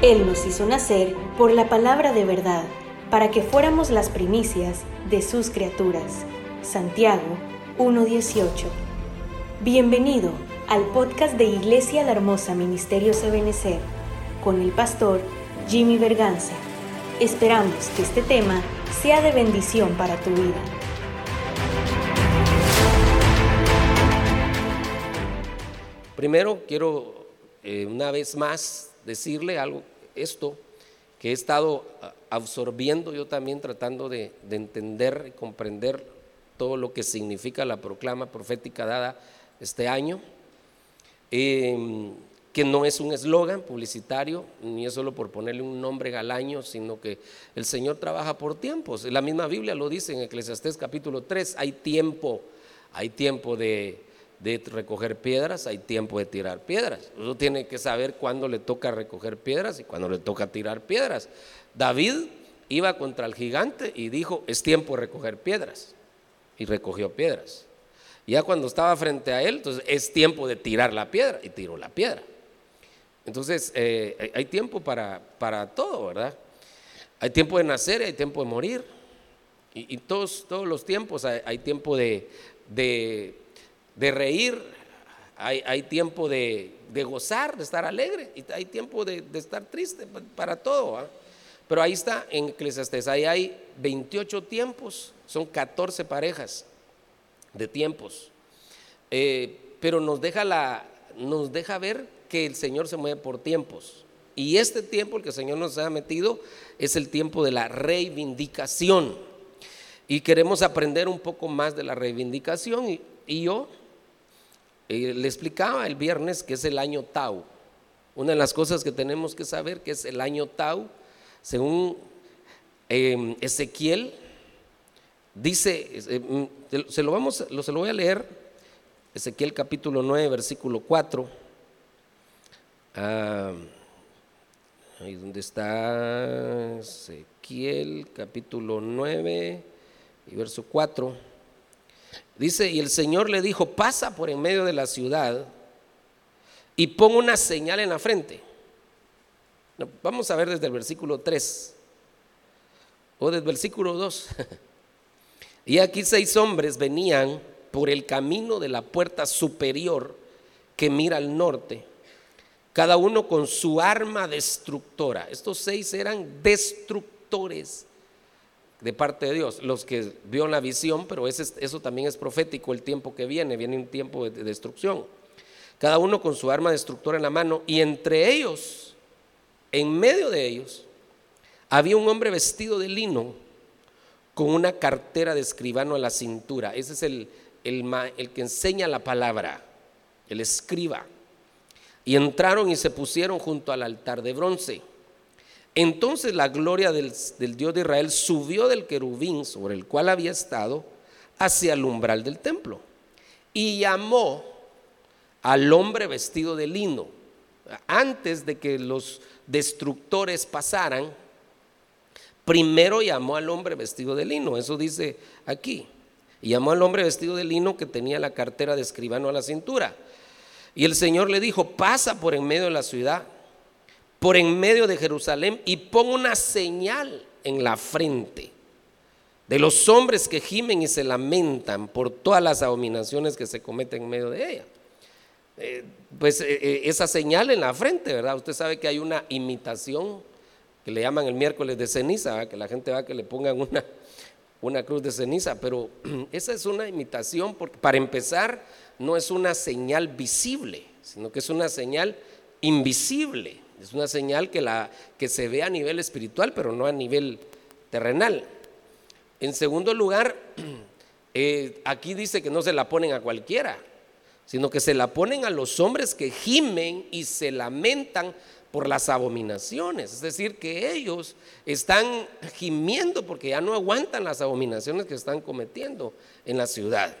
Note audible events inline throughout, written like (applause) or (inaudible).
Él nos hizo nacer por la palabra de verdad, para que fuéramos las primicias de sus criaturas. Santiago 1.18. Bienvenido al podcast de Iglesia La Hermosa Ministerio Sabenecer, con el pastor Jimmy Berganza. Esperamos que este tema sea de bendición para tu vida. Primero quiero eh, una vez más decirle algo, esto que he estado absorbiendo yo también tratando de, entender y comprender todo lo que significa la proclama profética dada este año, em, que no es un eslogan publicitario, ni es solo por ponerle un nombre al año, sino que el Señor trabaja por tiempos. La misma Biblia lo dice en Eclesiastés capítulo 3, hay tiempo, hay tiempo de de recoger piedras, hay tiempo de tirar piedras. Uno tiene que saber cuándo le toca recoger piedras y cuándo le toca tirar piedras. David iba contra el gigante y dijo, es tiempo de recoger piedras. Y recogió piedras. Ya cuando estaba frente a él, entonces es tiempo de tirar la piedra y tiró la piedra. Entonces eh, hay tiempo para, para, todo, ¿verdad? Hay tiempo de nacer hay tiempo de morir. Y, todos, todos los tiempos hay, tiempo de de reír, hay, tiempo de, gozar, de estar alegre, y hay tiempo de, estar triste para todo. Pero ahí está en Eclesiastes, ahí hay 28 tiempos, son 14 parejas de tiempos. Eh, pero nos deja, la, nos deja ver que el Señor se mueve por tiempos. Y este tiempo, el que el Señor nos ha metido, es el tiempo de la reivindicación. Y queremos aprender un poco más de la reivindicación. y yo le explicaba el viernes que es el año Tau. Una de las cosas que tenemos que saber que es el año Tau, según em, Ezequiel, dice, em, se lo, vamos, se lo voy a leer, Ezequiel capítulo 9, versículo 4. Ah, ahí donde está Ezequiel capítulo 9 y verso 4. Dice, y el Señor le dijo, pasa por en medio de la ciudad y pon una señal en la frente. Vamos a ver desde el versículo 3 o desde el versículo 2. (laughs) y aquí seis hombres venían por el camino de la puerta superior que mira al norte, cada uno con su arma destructora. Estos seis eran destructores de parte de Dios, los que vio la visión, pero eso también es profético, el tiempo que viene, viene un tiempo de destrucción. Cada uno con su arma destructora en la mano, y entre ellos, en medio de ellos, había un hombre vestido de lino con una cartera de escribano a la cintura. Ese es el, el que enseña la palabra, el escriba. Y entraron y se pusieron junto al altar de bronce. Entonces la gloria del, Dios de Israel subió del querubín sobre el cual había estado hacia el umbral del templo y llamó al hombre vestido de lino. Antes de que los destructores pasaran, primero llamó al hombre vestido de lino, eso dice aquí. Y llamó al hombre vestido de lino que tenía la cartera de escribano a la cintura. Y el Señor le dijo, pasa por en medio de la ciudad por en medio de Jerusalén y pon una señal en la frente de los hombres que gimen y se lamentan por todas las abominaciones que se cometen en medio de ella. Eh, pues eh, eh, esa señal en la frente, ¿verdad? Usted sabe que hay una imitación que le llaman el miércoles de ceniza, que la gente va a que le pongan una, una cruz de ceniza, pero (clears throat) esa es una imitación porque para empezar no es una señal visible, sino que es una señal invisible. Es una señal que, la, que se ve a nivel espiritual, pero no a nivel terrenal. En segundo lugar, (clears throat) eh, aquí dice que no se la ponen a cualquiera, sino que se la ponen a los hombres que gimen y se lamentan por las abominaciones. Es decir, que ellos están gimiendo porque ya no aguantan las abominaciones que están cometiendo en la ciudad.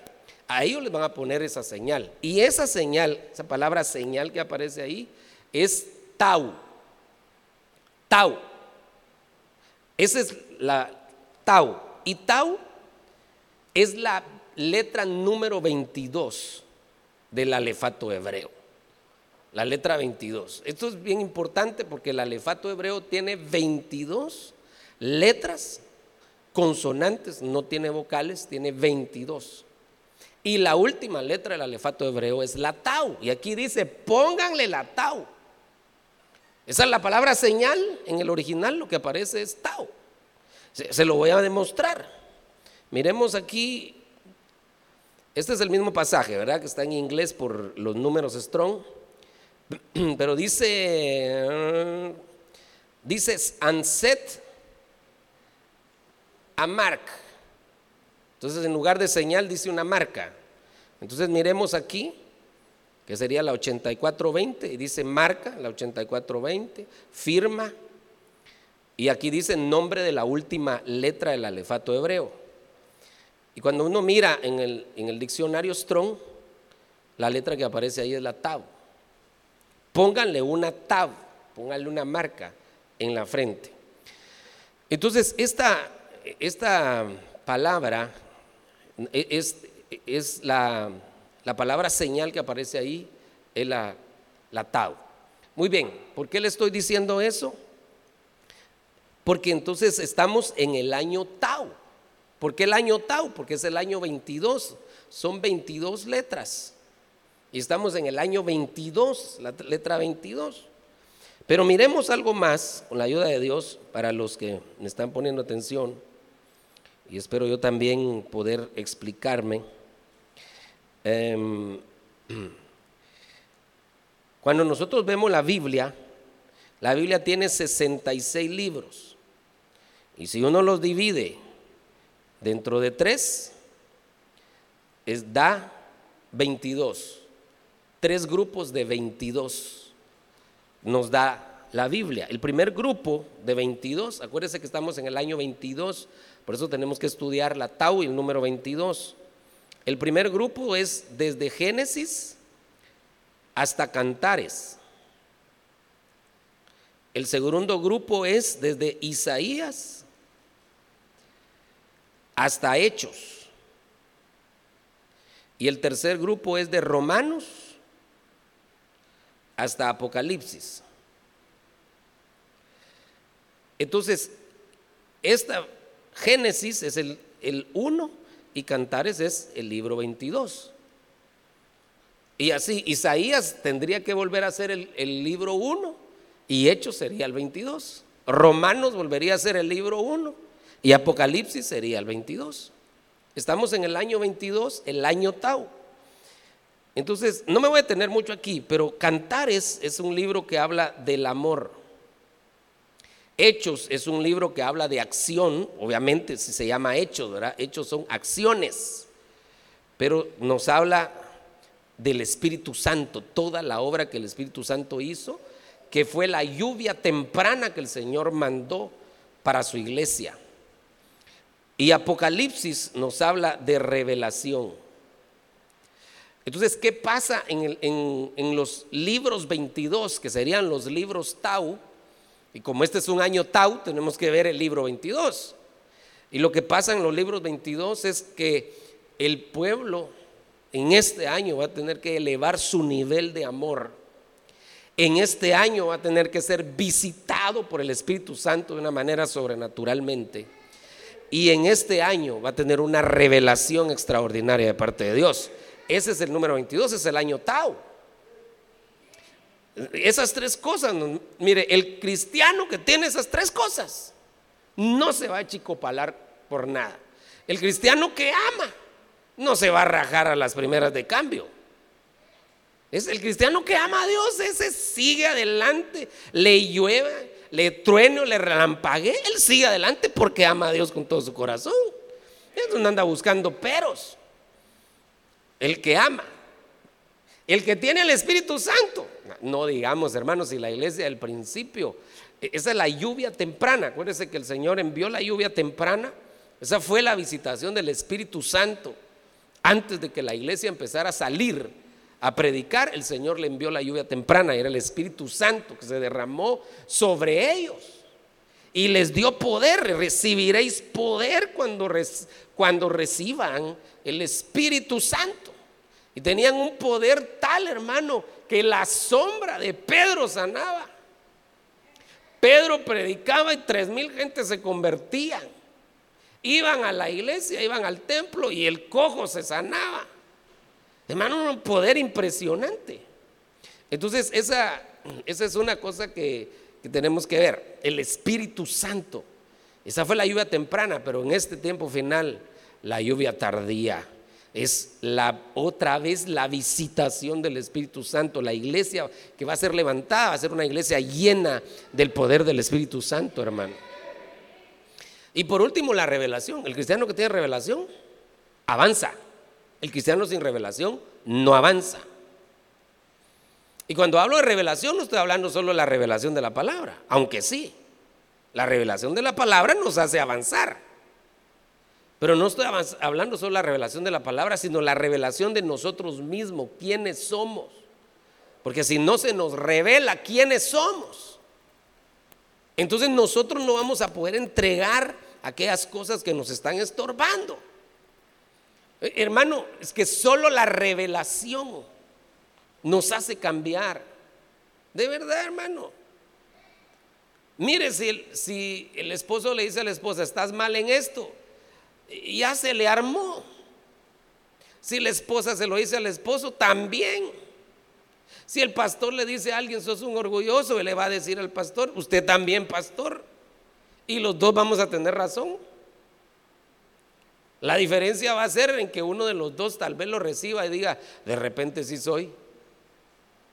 A ellos les van a poner esa señal. Y esa señal, esa palabra señal que aparece ahí, es Tau. Tau. Esa es la Tau. Y Tau es la letra número 22 del alefato hebreo. la letra 22. Esto es bien importante porque el alefato hebreo tiene 22 letras, consonantes, no tiene vocales, tiene 22. Y la última letra del alefato hebreo es la tau. Y aquí dice, pónganle la tau. Esa es la palabra señal. En el original lo que aparece es tau. Se, se lo voy a demostrar. Miremos aquí. Este es el mismo pasaje, ¿verdad? Que está en inglés por los números strong. (clears throat) Pero dice, dice Anset a mark. Entonces en lugar de señal dice una marca. Entonces miremos aquí, que sería la 8420, y dice marca, la 8420, firma, y aquí dice nombre de la última letra del alefato hebreo. Y cuando uno mira en el, en el diccionario Strong, la letra que aparece ahí es la Tau. Pónganle una tab, pónganle una marca en la frente. Entonces, esta, esta palabra es, es la, la, palabra señal que aparece ahí, es la, la tau. Muy bien, ¿por qué le estoy diciendo eso? Porque entonces estamos en el año tau. ¿Por qué el año tau? Porque es el año 22. Son 22 letras. Y estamos en el año 22, la letra 22. Pero miremos algo más con la ayuda de Dios para los que me están poniendo atención. Y espero yo también poder explicarme. Em, cuando nosotros vemos la Biblia, la Biblia tiene 66 libros. Y si uno los divide dentro de tres, es, da 22 tres grupos de 22 nos da la Biblia. El primer grupo de 22, acuérdense que estamos en el año 22, por eso tenemos que estudiar la Tau y el número 22. El primer grupo es desde Génesis hasta Cantares. El segundo grupo es desde Isaías hasta Hechos. Y el tercer grupo es de Romanos hasta Apocalipsis. Entonces, esta Génesis es el, el 1 y Cantares es el libro 22. Y así, Isaías tendría que volver a ser el, el libro 1 y Hechos sería el 22. Romanos volvería a ser el libro 1 y Apocalipsis sería el 22. Estamos en el año 22, el año Tau. Entonces, no me voy a tener mucho aquí, pero Cantares es un libro que habla del amor. Hechos es un libro que habla de acción, obviamente si se llama Hechos, ¿verdad? Hechos son acciones, pero nos habla del Espíritu Santo, toda la obra que el Espíritu Santo hizo, que fue la lluvia temprana que el Señor mandó para su iglesia. Y Apocalipsis nos habla de revelación. Entonces, ¿qué pasa en, los libros 22, que serían los libros Tau? Y como este es un año Tau, tenemos que ver el libro 22. Y lo que pasa en los libros 22 es que el pueblo en este año va a tener que elevar su nivel de amor. En este año va a tener que ser visitado por el Espíritu Santo de una manera sobrenaturalmente. Y en este año va a tener una revelación extraordinaria de parte de Dios. Ese es el número 22, es el año Tau. Esas tres cosas, mire, el cristiano que tiene esas tres cosas no se va a chicopalar por nada. El cristiano que ama no se va a rajar a las primeras de cambio. Es el cristiano que ama a Dios, ese sigue adelante, le llueve, le trueno, le relampague, él sigue adelante porque ama a Dios con todo su corazón. Él no anda buscando peros el que ama, el que tiene el Espíritu Santo. No digamos, hermanos, si la iglesia del principio, e, esa es la lluvia temprana. Acuérdense que el Señor envió la lluvia temprana. Esa fue la visitación del Espíritu Santo. Antes de que la iglesia empezara a salir a predicar, el Señor le envió la lluvia temprana. Era el Espíritu Santo que se derramó sobre ellos. Y les dio poder. Recibiréis poder cuando, cuando reciban el Espíritu Santo. Y tenían un poder tal, hermano, que la sombra de Pedro sanaba. Pedro predicaba y tres mil gente se convertían. Iban a la iglesia, iban al templo y el cojo se sanaba. Hermano, un poder impresionante. Entonces, esa, esa es una cosa que, que tenemos que ver. El Espíritu Santo. Esa fue la lluvia temprana, pero en este tiempo final, la lluvia tardía es la otra vez la visitación del Espíritu Santo, la iglesia que va a ser levantada, va a ser una iglesia llena del poder del Espíritu Santo, hermano. Y por último, la revelación. El cristiano que tiene revelación avanza. El cristiano sin revelación no avanza. Y cuando hablo de revelación no estoy hablando solo de la revelación de la palabra, aunque sí. La revelación de la palabra nos hace avanzar. Pero no estoy hablando solo de la revelación de la palabra, sino la revelación de nosotros mismos, quiénes somos. Porque si no se nos revela quiénes somos, entonces nosotros no vamos a poder entregar aquellas cosas que nos están estorbando. Eh, hermano, es que solo la revelación nos hace cambiar. De verdad, hermano. Mire, si si el esposo le dice a la esposa, estás mal en esto, ya se le armó. Si la esposa se lo dice al esposo, también. Si el pastor le dice a alguien, sos un orgulloso, él le va a decir al pastor, usted también, pastor. Y los dos vamos a tener razón. La diferencia va a ser en que uno de los dos tal vez lo reciba y diga, de repente sí soy.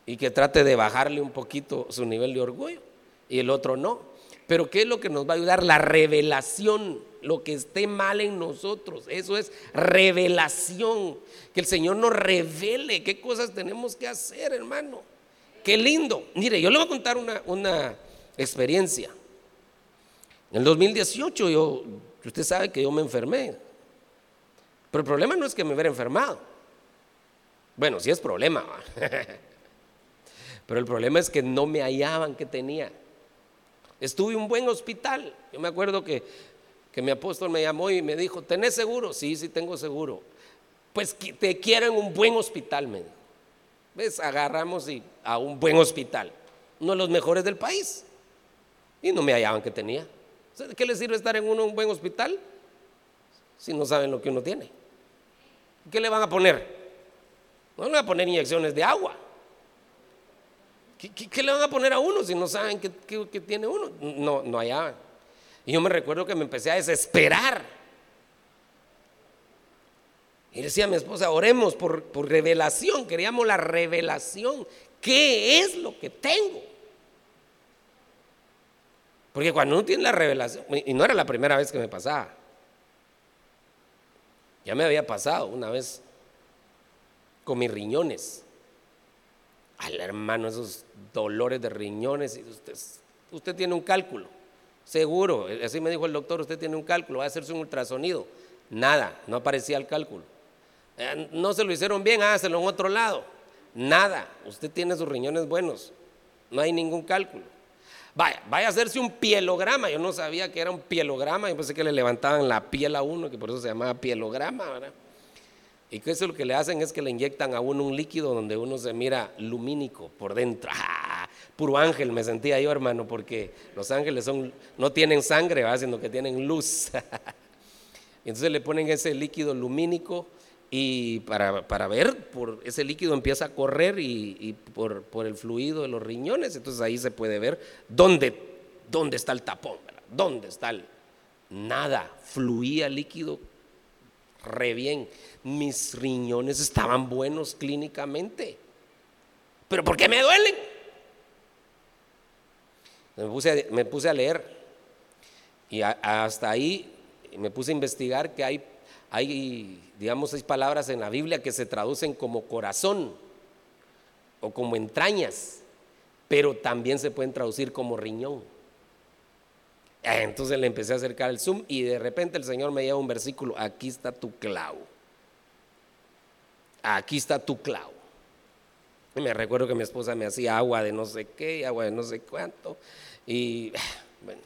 Y que trate de bajarle un poquito su nivel de orgullo. Y el otro no. Pero ¿qué es lo que nos va a ayudar? La revelación lo que esté mal en nosotros. Eso es revelación. Que el Señor nos revele qué cosas tenemos que hacer, hermano. Qué lindo. Mire, yo le voy a contar una, una experiencia. En el 2018 yo, usted sabe que yo me enfermé. Pero el problema no es que me hubiera enfermado. Bueno, sí es problema. (laughs) Pero el problema es que no me hallaban que tenía. Estuve en un buen hospital. Yo me acuerdo que que mi apóstol me llamó y me dijo, ¿tenés seguro? Sí, sí tengo seguro. Pues te quiero en un buen hospital, me dijo. ¿Ves? Agarramos y a un buen hospital, uno de los mejores del país. Y no me hallaban que tenía. ¿Qué le sirve estar en uno, un buen hospital si no saben lo que uno tiene? ¿Qué le van a poner? No le van a poner inyecciones de agua. ¿Qué, le van a poner a uno si no saben qué, qué tiene uno? No, no hallaban. Y yo me recuerdo que me empecé a desesperar. Y decía a mi esposa, oremos por, por revelación, queríamos la revelación. ¿Qué es lo que tengo? Porque cuando uno tiene la revelación, y no era la primera vez que me pasaba, ya me había pasado una vez con mis riñones. Al hermano, esos dolores de riñones, y usted, usted tiene un cálculo. Seguro, así me dijo el doctor, usted tiene un cálculo, va a hacerse un ultrasonido. Nada, no aparecía el cálculo. Eh, no se lo hicieron bien, hágaselo en otro lado. Nada, usted tiene sus riñones buenos, no hay ningún cálculo. Vaya, vaya a hacerse un pielograma. Yo no sabía que era un pielograma, yo pensé que le levantaban la piel a uno, que por eso se llamaba pielograma, ¿verdad? Y que eso lo que le hacen es que le inyectan a uno un líquido donde uno se mira lumínico por dentro. ¡Ah! Puro ángel me sentía yo, hermano, porque los ángeles son, no tienen sangre, sino que tienen luz. (laughs) Entonces le ponen ese líquido lumínico y para, para, ver, por ese líquido empieza a correr y, por, por, el fluido de los riñones, entonces ahí se puede ver dónde, dónde está el tapón, dónde está el... Nada, fluía líquido re bien. Mis riñones estaban buenos clínicamente. ¿Pero por qué me duelen? Me puse a, leer y hasta ahí me puse a investigar que hay, hay, digamos, seis palabras en la Biblia que se traducen como corazón o como entrañas, pero también se pueden traducir como riñón. Eh, entonces le empecé a acercar el zoom y de repente el Señor me lleva un versículo, aquí está tu clavo. Aquí está tu clavo. (laughs) Me recuerdo que mi esposa me hacía agua de no sé qué, agua de no sé cuánto. Y (sighs) bueno,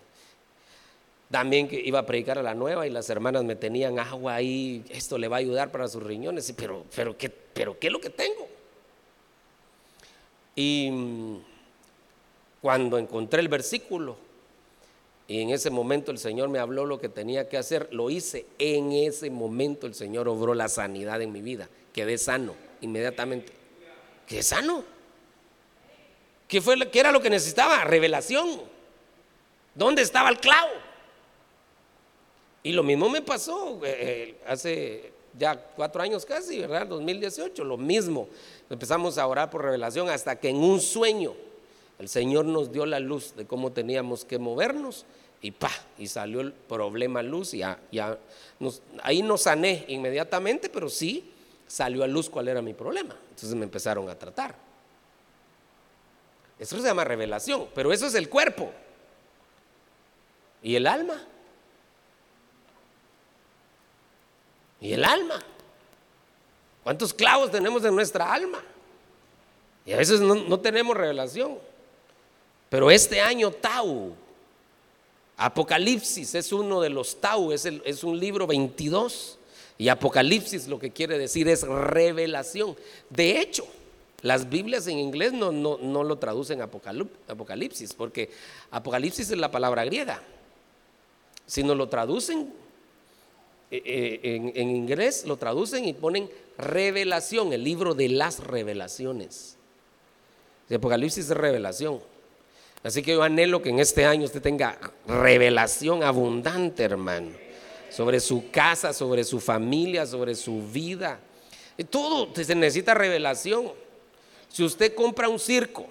también que iba a predicar a la nueva y las hermanas me tenían agua ahí, esto le va a ayudar para sus riñones. Pero, pero, ¿qué, pero ¿qué es lo que tengo? Y mm, cuando encontré el versículo, y en ese momento el Señor me habló lo que tenía que hacer, lo hice. En ese momento el Señor obró la sanidad en mi vida. Quedé sano inmediatamente. Quedé sano. ¿Qué, fue, ¿Qué era lo que necesitaba? Revelación. ¿Dónde estaba el clavo? Y lo mismo me pasó eh, eh, hace ya cuatro años casi, ¿verdad? 2018, lo mismo. Empezamos a orar por revelación hasta que en un sueño el Señor nos dio la luz de cómo teníamos que movernos y pa, y salió el problema luz y ya, ya ahí no sané inmediatamente, pero sí salió a luz cuál era mi problema. Entonces me empezaron a tratar. Eso se llama revelación, pero eso es el cuerpo. ¿Y el alma? ¿Y el alma? ¿Cuántos clavos tenemos en nuestra alma? Y a veces no, tenemos revelación. Pero este año Tau, Apocalipsis es uno de los Tau, es, es un libro 22. Y Apocalipsis lo que quiere decir es revelación. De hecho, las Biblias en inglés no, lo traducen Apocalipsis, porque Apocalipsis es la palabra griega. Si no lo traducen eh, eh, en, inglés, lo traducen y ponen revelación, el libro de las revelaciones. Apocalipsis es revelación. Así que yo anhelo que en este año usted tenga revelación abundante, hermano, sobre su casa, sobre su familia, sobre su vida. Todo se necesita revelación. Si usted compra un circo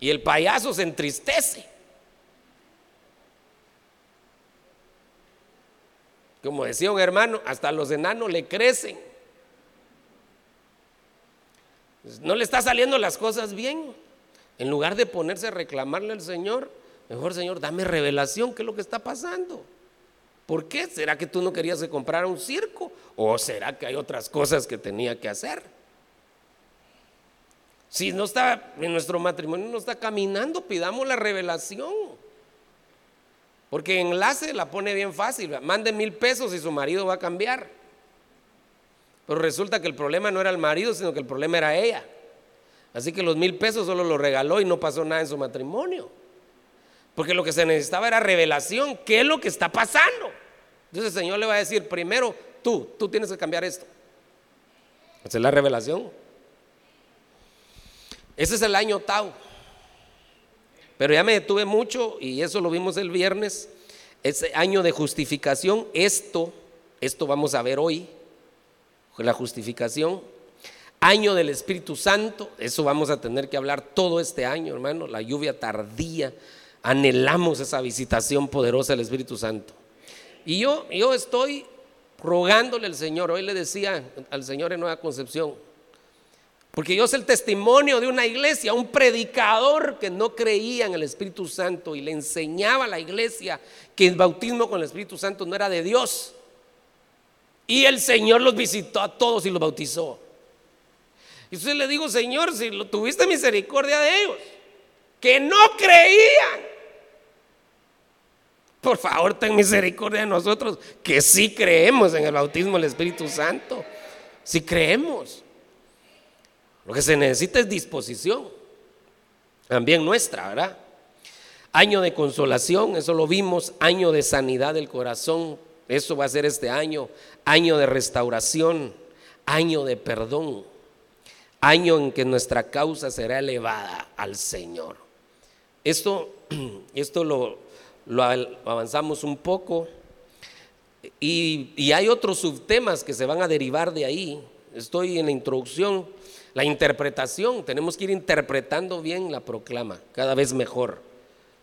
y el payaso se entristece, como decía un hermano, hasta los enanos le crecen. No le está saliendo las cosas bien. En lugar de ponerse a reclamarle al Señor, mejor Señor, dame revelación, ¿qué es lo que está pasando? ¿Por qué? ¿Será que tú no querías que comprara un circo? ¿O será que hay otras cosas que tenía que hacer? Si no está en nuestro matrimonio, no está caminando, pidamos la revelación. Porque enlace la pone bien fácil. Mande mil pesos y su marido va a cambiar. Pero resulta que el problema no era el marido, sino que el problema era ella. Así que los mil pesos solo lo regaló y no pasó nada en su matrimonio. Porque lo que se necesitaba era revelación. ¿Qué es lo que está pasando? Entonces el Señor le va a decir, primero tú, tú tienes que cambiar esto. Esa es la revelación. Ese es el año Tau. Pero ya me detuve mucho y eso lo vimos el viernes. Ese año de justificación, esto, esto vamos a ver hoy, la justificación año del Espíritu Santo, eso vamos a tener que hablar todo este año, hermano, la lluvia tardía, anhelamos esa visitación poderosa del Espíritu Santo. Y yo, yo estoy rogándole al Señor, hoy le decía al Señor en Nueva Concepción, porque yo soy el testimonio de una iglesia, un predicador que no creía en el Espíritu Santo y le enseñaba a la iglesia que el bautismo con el Espíritu Santo no era de Dios. Y el Señor los visitó a todos y los bautizó. Y entonces le digo, Señor, si lo tuviste misericordia de ellos, que no creían. Por favor, ten misericordia de nosotros, que sí creemos en el bautismo del Espíritu Santo. Si creemos. Lo que se necesita es disposición. También nuestra, ¿verdad? Año de consolación, eso lo vimos. Año de sanidad del corazón, eso va a ser este año. Año de restauración, año de perdón año en que nuestra causa será elevada al Señor. Esto, (clears throat) esto lo, avanzamos un poco y, y hay otros subtemas que se van a derivar de ahí. Estoy en la introducción, la interpretación. Tenemos que ir interpretando bien la proclama, cada vez mejor,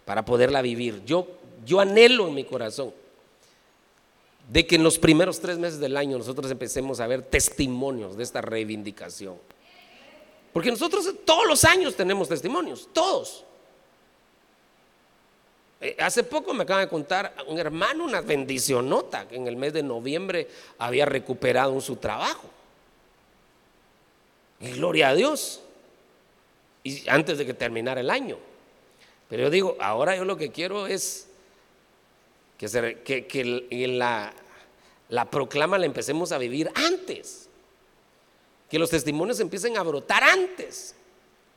para poderla vivir. Yo, yo anhelo en mi corazón de que en los primeros tres meses del año nosotros empecemos a ver testimonios de esta reivindicación. Porque nosotros todos los años tenemos testimonios, todos. Eh, hace poco me acaba de contar un hermano una bendicionota que en el mes de noviembre había recuperado su trabajo. Y gloria a Dios. Y antes de que terminara el año. Pero yo digo, ahora yo lo que quiero es que, la, la proclama la empecemos a vivir antes que los testimonios empiecen a brotar antes.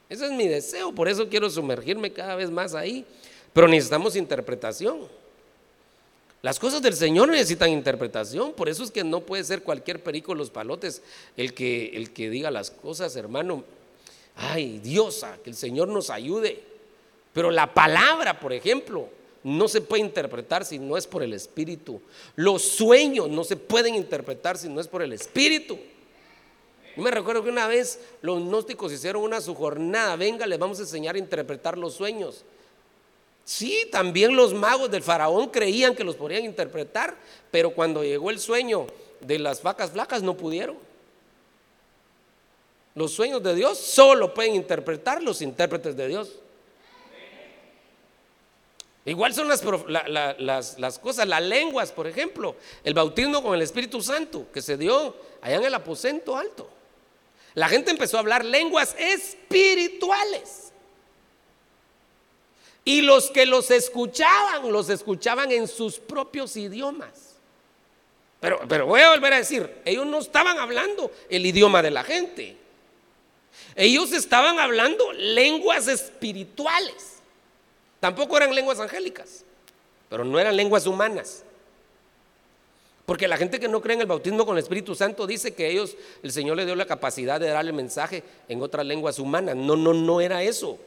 Ese es mi deseo, por eso quiero sumergirme cada vez más ahí. Pero necesitamos interpretación. Las cosas del Señor necesitan interpretación, por eso es que no puede ser cualquier perico los palotes el que, el que diga las cosas, hermano. Ay, Diosa, que el Señor nos ayude. Pero la palabra, por ejemplo, no se puede interpretar si no es por el Espíritu. Los sueños no se pueden interpretar si no es por el Espíritu. Yo me recuerdo que una vez los gnósticos hicieron una su jornada, venga, les vamos a enseñar a interpretar los sueños. Sí, también los magos del faraón creían que los podían interpretar, pero cuando llegó el sueño de las vacas flacas no pudieron. Los sueños de Dios solo pueden interpretar los intérpretes de Dios. Igual son las, las, cosas, las lenguas, por ejemplo, el bautismo con el Espíritu Santo que se dio allá en el aposento alto. La gente empezó a hablar lenguas espirituales. Y los que los escuchaban, los escuchaban en sus propios idiomas. Pero, pero voy a volver a decir, ellos no estaban hablando el idioma de la gente. Ellos estaban hablando lenguas espirituales. Tampoco eran lenguas angélicas, pero no eran lenguas humanas. Porque la gente que no cree en el bautismo con el Espíritu Santo dice que ellos, el Señor les dio la capacidad de darle mensaje en otras lenguas humanas. No, no, no era eso.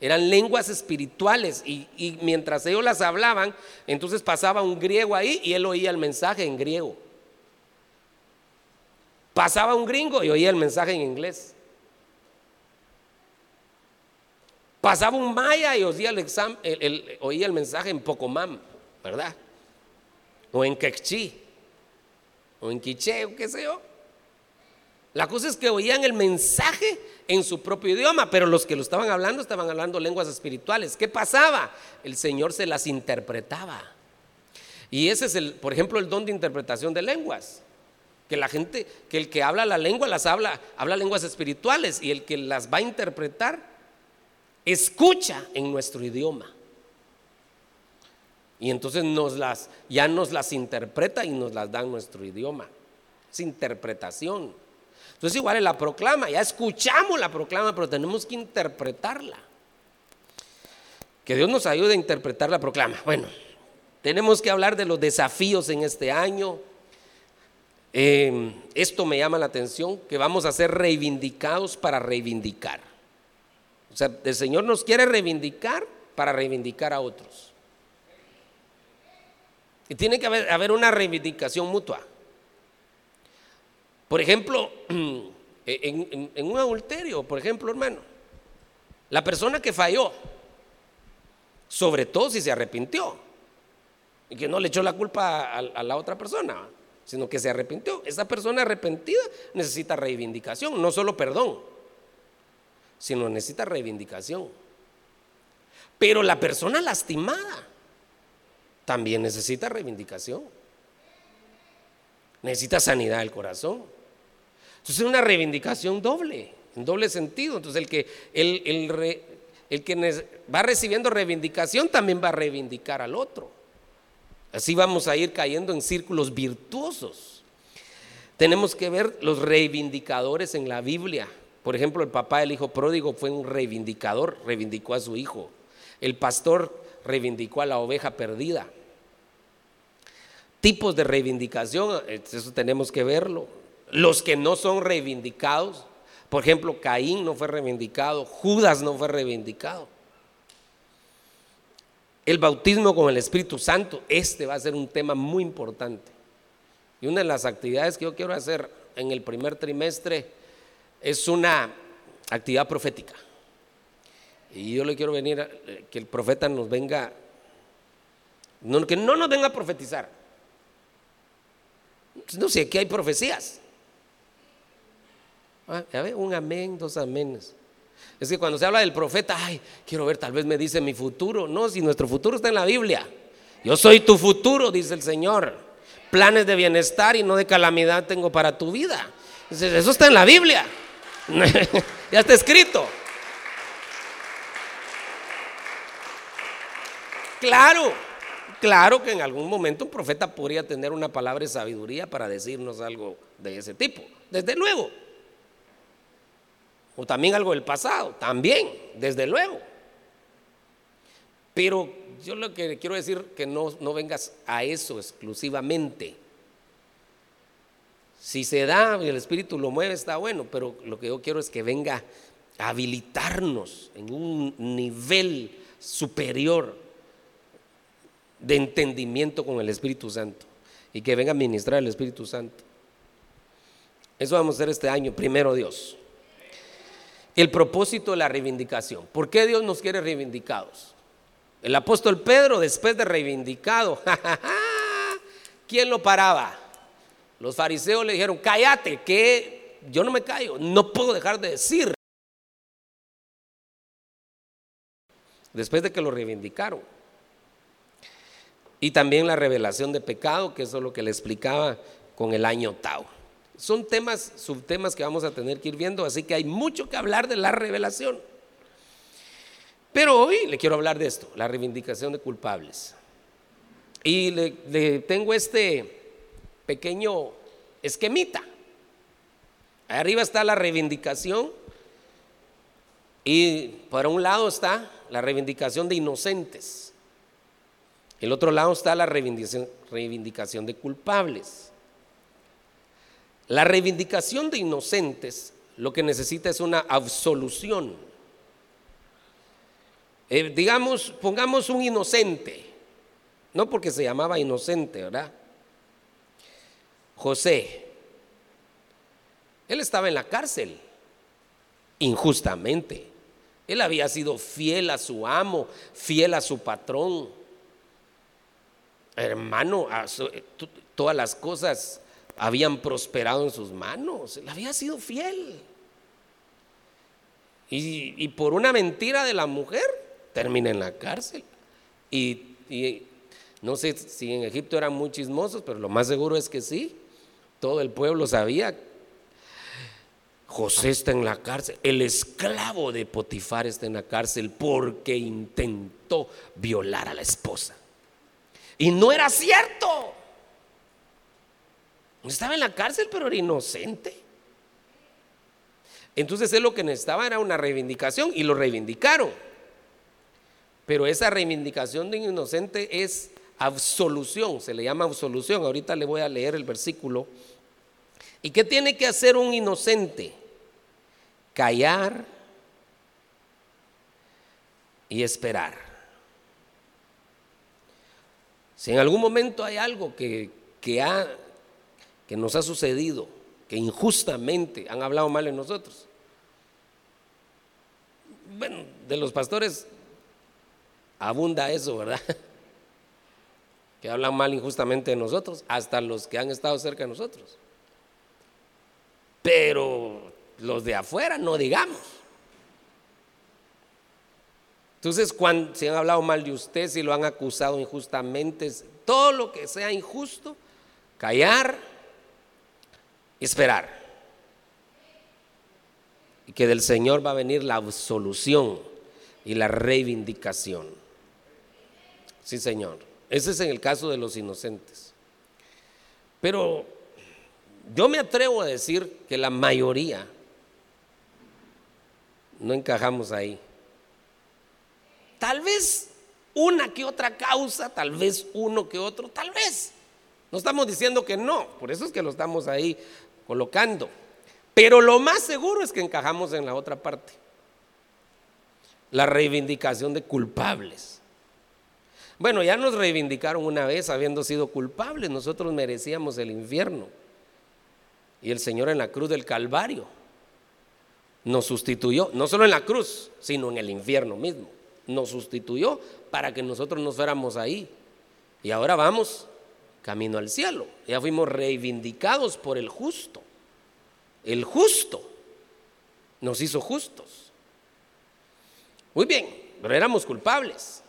Eran lenguas espirituales y, y, mientras ellos las hablaban, entonces pasaba un griego ahí y él oía el mensaje en griego. Pasaba un gringo y oía el mensaje en inglés. Pasaba un maya y oía el, mensaje en Pocomam, ¿verdad? O en Quechí, o en Quiche, o qué sé yo. La cosa es que oían el mensaje en su propio idioma, pero los que lo estaban hablando estaban hablando lenguas espirituales. ¿Qué pasaba? El Señor se las interpretaba. Y ese es el, por ejemplo, el don de interpretación de lenguas. Que la gente, que el que habla la lengua las habla, habla lenguas espirituales y el que las va a interpretar escucha en nuestro idioma. Y entonces nos las, ya nos las interpreta y nos las da en nuestro idioma. Es interpretación. Entonces igual es la proclama, ya escuchamos la proclama, pero tenemos que interpretarla. Que Dios nos ayude a interpretar la proclama. Bueno, tenemos que hablar de los desafíos en este año. Eh, esto me llama la atención, que vamos a ser reivindicados para reivindicar. O sea, el Señor nos quiere reivindicar para reivindicar a otros. Y tiene que haber, una reivindicación mutua. Por ejemplo, (clears throat) en, un adulterio, por ejemplo, hermano, la persona que falló, sobre todo si se arrepintió, y que no le echó la culpa a, la otra persona, sino que se arrepintió. Esa persona arrepentida necesita reivindicación, no solo perdón sino necesita reivindicación. Pero la persona lastimada también necesita reivindicación. Necesita sanidad del corazón. Entonces es una reivindicación doble, en doble sentido. Entonces el que, el, el, el que va recibiendo reivindicación también va a reivindicar al otro. Así vamos a ir cayendo en círculos virtuosos. Tenemos que ver los reivindicadores en la Biblia. Por ejemplo, el papá del hijo pródigo fue un reivindicador, reivindicó a su hijo. El pastor reivindicó a la oveja perdida. Tipos de reivindicación, eso tenemos que verlo. Los que no son reivindicados, por ejemplo, Caín no fue reivindicado, Judas no fue reivindicado. El bautismo con el Espíritu Santo, este va a ser un tema muy importante. Y una de las actividades que yo quiero hacer en el primer trimestre es una actividad profética. Y yo le quiero venir, a, que el profeta nos venga, que no nos venga a profetizar. No sé, aquí hay profecías. Ah, un amén, dos aménes. Es que cuando se habla del profeta, ay, quiero ver, tal vez me dice mi futuro. No, si nuestro futuro está en la Biblia. Yo soy tu futuro, dice el Señor. Planes de bienestar y no de calamidad tengo para tu vida. Eso está en la Biblia. (laughs) ya está escrito. Claro, claro que en algún momento un profeta podría tener una palabra de sabiduría para decirnos algo de ese tipo, desde luego. O también algo del pasado, también, desde luego. Pero yo lo que quiero decir que no, no vengas a eso exclusivamente. Si se da y el Espíritu lo mueve, está bueno, pero lo que yo quiero es que venga a habilitarnos en un nivel superior de entendimiento con el Espíritu Santo y que venga a ministrar el Espíritu Santo. Eso vamos a hacer este año, primero Dios. El propósito de la reivindicación. ¿Por qué Dios nos quiere reivindicados? El apóstol Pedro, después de reivindicado, (laughs) ¿quién lo paraba? Los fariseos le dijeron, cállate, que yo no me callo, no puedo dejar de decir. Después de que lo reivindicaron. Y también la revelación de pecado, que eso es lo que le explicaba con el año Tau. Son temas, subtemas que vamos a tener que ir viendo, así que hay mucho que hablar de la revelación. Pero hoy le quiero hablar de esto, la reivindicación de culpables. Y le, tengo este pequeño esquemita. Arriba está la reivindicación y por un lado está la reivindicación de inocentes. El otro lado está la reivindicación, de culpables. La reivindicación de inocentes lo que necesita es una absolución. Eh, digamos, pongamos un inocente, no porque se llamaba inocente, ¿verdad? José, él estaba en la cárcel, injustamente. Él había sido fiel a su amo, fiel a su patrón. Hermano, eh, todas las cosas habían prosperado en sus manos. Él había sido fiel. Y, por una mentira de la mujer termina en la cárcel. Y, y, no sé si en Egipto eran muy chismosos, pero lo más seguro es que sí. Todo el pueblo sabía. José está en la cárcel. El esclavo de Potifar está en la cárcel porque intentó violar a la esposa. Y no era cierto. Estaba en la cárcel, pero era inocente. Entonces él lo que necesitaba era una reivindicación y lo reivindicaron. Pero esa reivindicación de inocente es absolución, se le llama absolución. Ahorita le voy a leer el versículo. ¿Y qué tiene que hacer un inocente? Callar y esperar. Si en algún momento hay algo que, que ha que nos ha sucedido, que injustamente han hablado mal de nosotros. Bueno, de los pastores abunda eso, ¿verdad? (laughs) Que hablan mal injustamente de nosotros, hasta los que han estado cerca de nosotros. Pero los de afuera no digamos. Entonces, cuando se han hablado mal de usted, si lo han acusado injustamente, todo lo que sea injusto, callar esperar. Y que del Señor va a venir la absolución y la reivindicación. Sí, Señor. Ese es en el caso de los inocentes. Pero yo me atrevo a decir que la mayoría no encajamos ahí. Tal vez una que otra causa, tal vez uno que otro, tal vez. No estamos diciendo que no, por eso es que lo estamos ahí colocando. Pero lo más seguro es que encajamos en la otra parte. La reivindicación de culpables. Bueno, ya nos reivindicaron una vez habiendo sido culpables. Nosotros merecíamos el infierno. Y el Señor en la cruz del Calvario nos sustituyó, no solo en la cruz, sino en el infierno mismo. Nos sustituyó para que nosotros nos fuéramos ahí. Y ahora vamos camino al cielo. Ya fuimos reivindicados por el justo. El justo nos hizo justos. Muy bien, pero éramos culpables.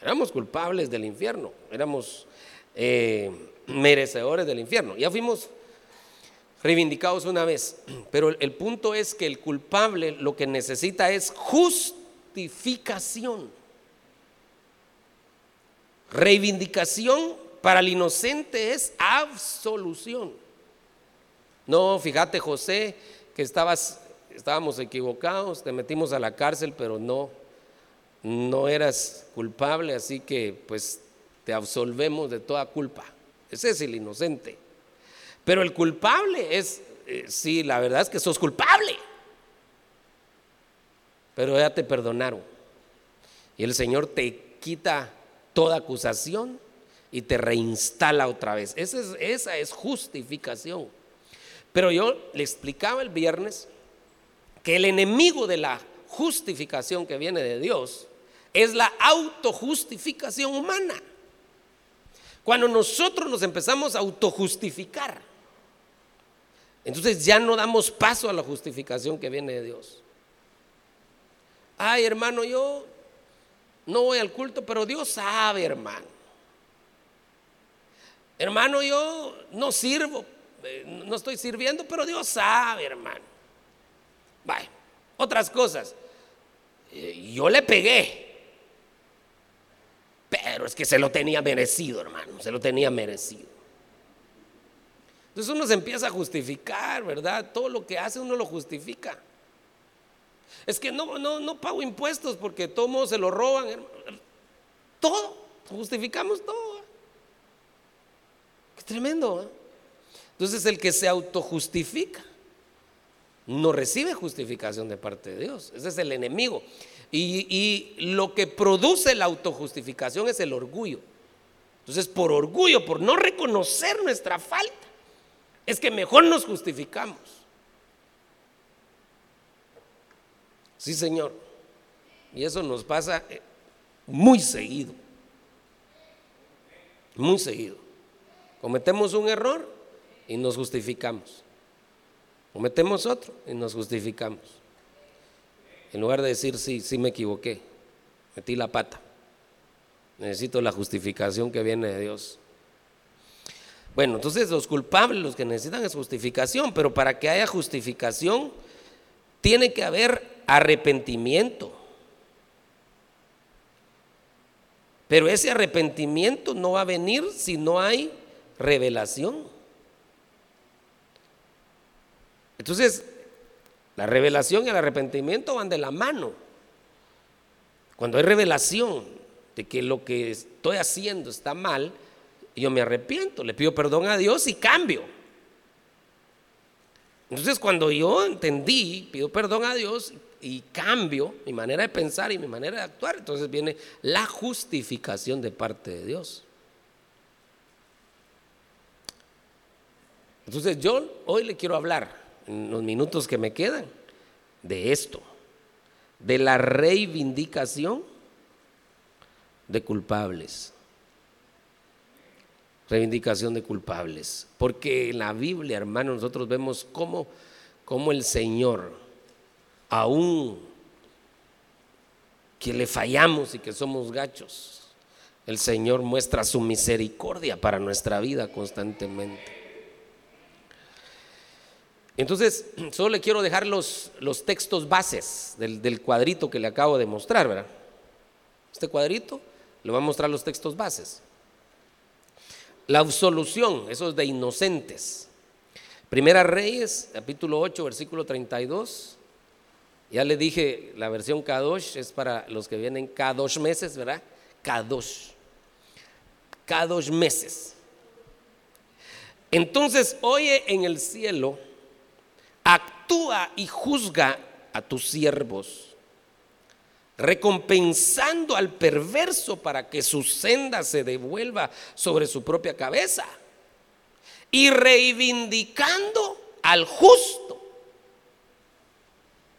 Éramos culpables del infierno. Éramos eh, merecedores del infierno. Ya fuimos reivindicados una vez. Pero el punto es que el culpable lo que necesita es justificación. Reivindicación para el inocente es absolución. No, fíjate José, que estabas estábamos equivocados, te metimos a la cárcel, pero no, no eras culpable, así que pues te absolvemos de toda culpa. Ese es el inocente. Pero el culpable es, eh, sí, la verdad es que sos culpable. Pero ya te perdonaron. Y el Señor te quita toda acusación y te reinstala otra vez. Esa es, justificación. Pero yo le explicaba el viernes que el enemigo de la justificación que viene de Dios es la autojustificación humana. Cuando nosotros nos empezamos a autojustificar, entonces ya no damos paso a la justificación que viene de Dios. Ay, hermano, yo no voy al culto, pero Dios sabe, hermano. Hermano, yo no sirvo, eh, no estoy sirviendo, pero Dios sabe, hermano. Vaya, otras cosas. Eh, yo le pegué, pero es que se lo tenía merecido, hermano, se lo tenía merecido. Entonces uno se empieza a justificar, ¿verdad? Todo lo que hace uno lo justifica. Es que no, no, pago impuestos porque todo se lo roban. Todo, justificamos todo. Qué tremendo. ¿eh? Entonces el que se autojustifica no recibe justificación de parte de Dios. Ese es el enemigo. Y, lo que produce la autojustificación es el orgullo. Entonces, por orgullo, por no reconocer nuestra falta, es que mejor nos justificamos. Sí, Señor. Y eso nos pasa eh, muy seguido. Muy seguido. Cometemos un error y nos justificamos. Cometemos otro y nos justificamos. En lugar de decir, sí, sí me equivoqué, metí la pata. Necesito la justificación que viene de Dios. Bueno, entonces los culpables, los que necesitan es justificación, pero para que haya justificación tiene que haber arrepentimiento. Pero ese arrepentimiento no va a venir si no hay revelación. Entonces, la revelación y el arrepentimiento van de la mano. Cuando hay revelación de que lo que estoy haciendo está mal, yo me arrepiento, le pido perdón a Dios y cambio. Entonces cuando yo entendí, pido perdón a Dios y cambio mi manera de pensar y mi manera de actuar, entonces viene la justificación de parte de Dios. Entonces yo hoy le quiero hablar en los minutos que me quedan, de esto, de la reivindicación de culpables. Reivindicación de culpables. Porque en la Biblia, hermano, nosotros vemos cómo, cómo el Señor, aún que le fallamos y que somos gachos, el Señor muestra su misericordia para nuestra vida constantemente. Entonces, (clears throat) solo le quiero dejar los, los textos bases del, cuadrito que le acabo de mostrar, ¿verdad? Este cuadrito le va a mostrar los textos bases. La absolución, eso es de inocentes. Primera Reyes, capítulo 8, versículo 32. Ya le dije, la versión Kadosh es para los que vienen cada dos meses, ¿verdad? Kadosh. Cada dos meses. Entonces, oye en el cielo actúa y juzga a tus siervos, recompensando al perverso para que su senda se devuelva sobre su propia cabeza y reivindicando al justo.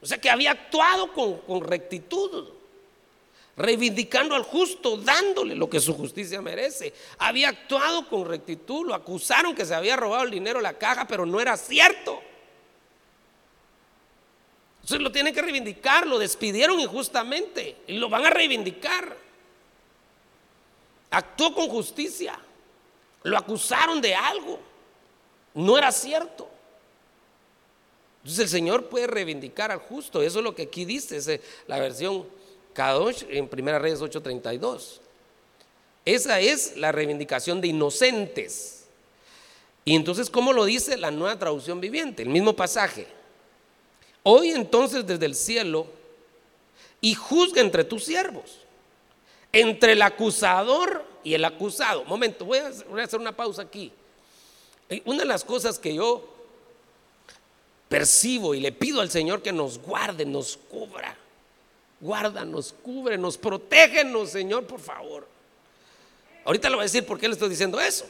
O sea que había actuado con, rectitud, reivindicando al justo, dándole lo que su justicia merece. Había actuado con rectitud, lo acusaron que se había robado el dinero de la caja, pero no era cierto. Entonces lo tienen que reivindicar, lo despidieron injustamente y lo van a reivindicar. Actuó con justicia, lo acusaron de algo, no era cierto. Entonces el Señor puede reivindicar al justo, eso es lo que aquí dice, la versión Kadosh en Primera Reyes 8:32. Esa es la reivindicación de inocentes. Y entonces, ¿cómo lo dice la nueva traducción viviente? El mismo pasaje. Hoy entonces desde el cielo y juzga entre tus siervos, entre el acusador y el acusado. Momento, voy a, hacer una pausa aquí. Una de las cosas que yo percibo y le pido al Señor que nos guarde, nos cubra, guarda, nos cubre, nos protégenos, Señor, por favor. Ahorita le voy a decir por qué le estoy diciendo eso.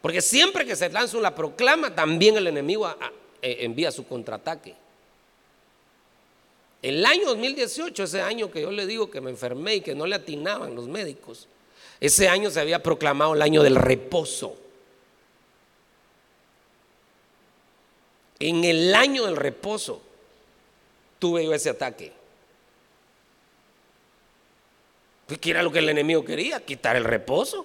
Porque siempre que se lanza una proclama, también el enemigo eh, envía su contraataque. El año 2018, ese año que yo le digo que me enfermé y que no le atinaban los médicos, ese año se había proclamado el año del reposo. En el año del reposo tuve yo ese ataque. ¿Qué era lo que el enemigo quería? Quitar el reposo.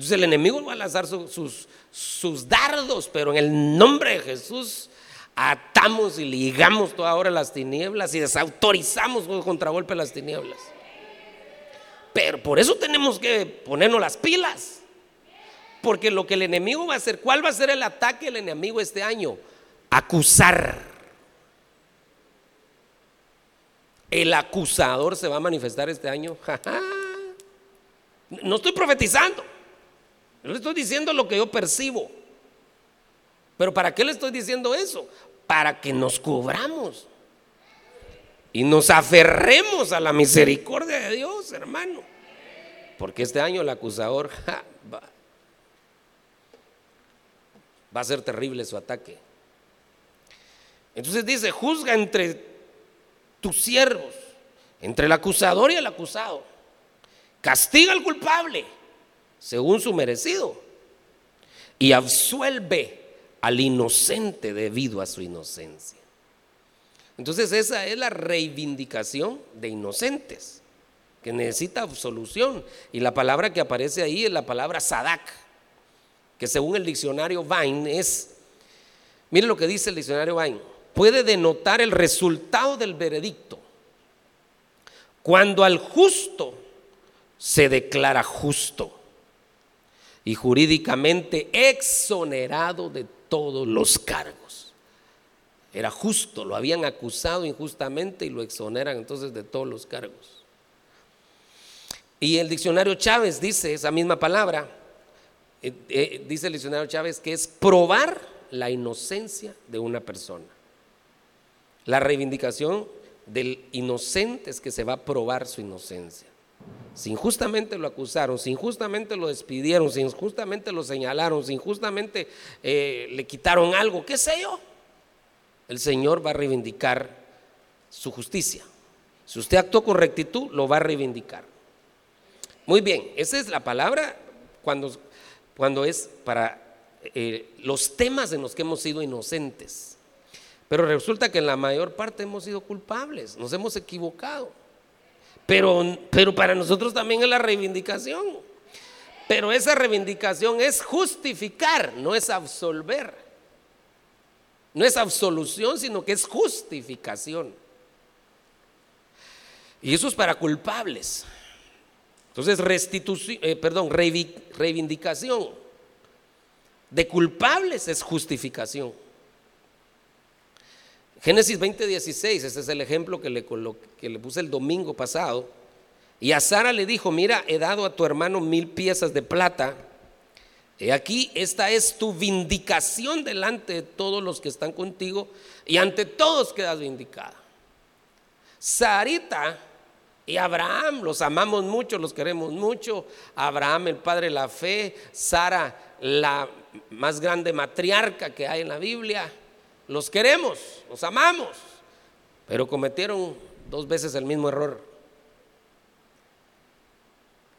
Entonces el enemigo va a lanzar sus, sus dardos, pero en el nombre de Jesús atamos y ligamos toda hora las tinieblas y desautorizamos con contragolpe las tinieblas. Pero por eso tenemos que ponernos las pilas. Porque lo que el enemigo va a hacer, ¿cuál va a ser el ataque del enemigo este año? Acusar. El acusador se va a manifestar este año. (laughs) No estoy profetizando. No le estoy diciendo lo que yo percibo. Pero ¿para qué le estoy diciendo eso? Para que nos cubramos y nos aferremos a la misericordia de Dios, hermano. Porque este año el acusador (laughs) va, va a ser terrible su ataque. Entonces dice, juzga entre tus siervos, entre el acusador y el acusado. Castiga al culpable según su merecido y absuelve al inocente debido a su inocencia. Entonces esa es la reivindicación de inocentes, que necesita absolución. Y la palabra que aparece ahí es la palabra sadak, que según el diccionario Vine es, mire lo que dice el diccionario Vine, puede denotar el resultado del veredicto. Cuando al justo se declara justo y jurídicamente exonerado de todos los cargos. Era justo, lo habían acusado injustamente y lo exoneran entonces de todos los cargos. Y el diccionario Chávez dice esa misma palabra, eh, eh, dice el diccionario Chávez que es probar la inocencia de una persona. La reivindicación del inocente es que se va a probar su inocencia. Si injustamente lo acusaron, si injustamente lo despidieron, si injustamente lo señalaron, si injustamente eh, le quitaron algo, qué sé yo, el Señor va a reivindicar su justicia. Si usted actuó con rectitud, lo va a reivindicar. Muy bien, esa es la palabra cuando, cuando es para eh, los temas en los que hemos sido inocentes. Pero resulta que en la mayor parte hemos sido culpables, nos hemos equivocado. Pero, pero para nosotros también es la reivindicación. Pero esa reivindicación es justificar, no es absolver. No es absolución, sino que es justificación. Y eso es para culpables. Entonces, restitución, eh, perdón, reivindicación de culpables es justificación. Génesis 20, 16, ese es el ejemplo que le, que le puse el domingo pasado. Y a Sara le dijo, mira, he dado a tu hermano mil piezas de plata. Y aquí esta es tu vindicación delante de todos los que están contigo y ante todos quedas vindicada. Sarita y Abraham, los amamos mucho, los queremos mucho. Abraham, el padre de la fe, Sara, la más grande matriarca que hay en la Biblia. Los queremos, los amamos, pero cometieron dos veces el mismo error.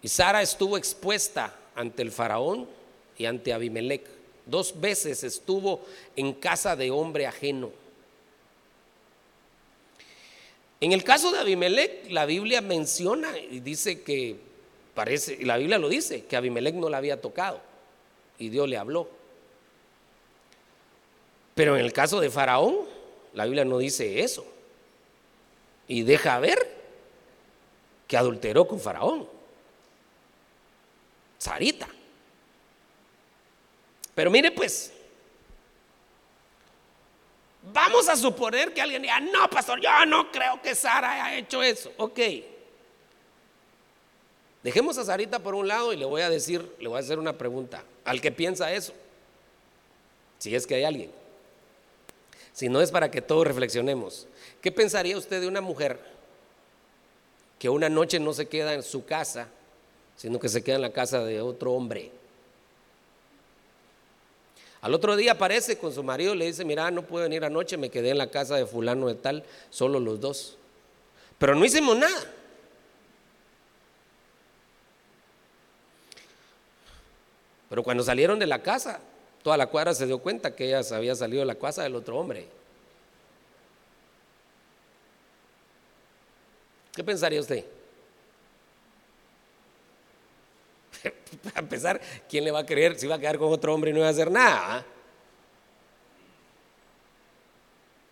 Y Sara estuvo expuesta ante el faraón y ante Abimelech. Dos veces estuvo en casa de hombre ajeno. En el caso de Abimelech, la Biblia menciona y dice que parece, y la Biblia lo dice, que Abimelech no la había tocado y Dios le habló. Pero en el caso de Faraón, la Biblia no dice eso. Y deja ver que adulteró con Faraón. Sarita. Pero mire pues, Vamos a suponer que alguien diga, no, pastor, yo no creo que Sara haya hecho eso. Ok. Dejemos a Sarita por un lado y le voy a decir, le voy a hacer una pregunta al que piensa eso. Si es que hay alguien. Si no es para que todos reflexionemos. ¿Qué pensaría usted de una mujer que una noche no se queda en su casa, sino que se queda en la casa de otro hombre? Al otro día aparece con su marido, le dice, mira, no puedo venir anoche, me quedé en la casa de fulano de tal, solo los dos. Pero no hicimos nada. Pero cuando salieron de la casa, toda la cuadra se dio cuenta que ella había salido de la casa del otro hombre. ¿Qué pensaría usted? (laughs) Para empezar, ¿quién le va a creer si va a quedar con otro hombre y no va a hacer nada? Ah?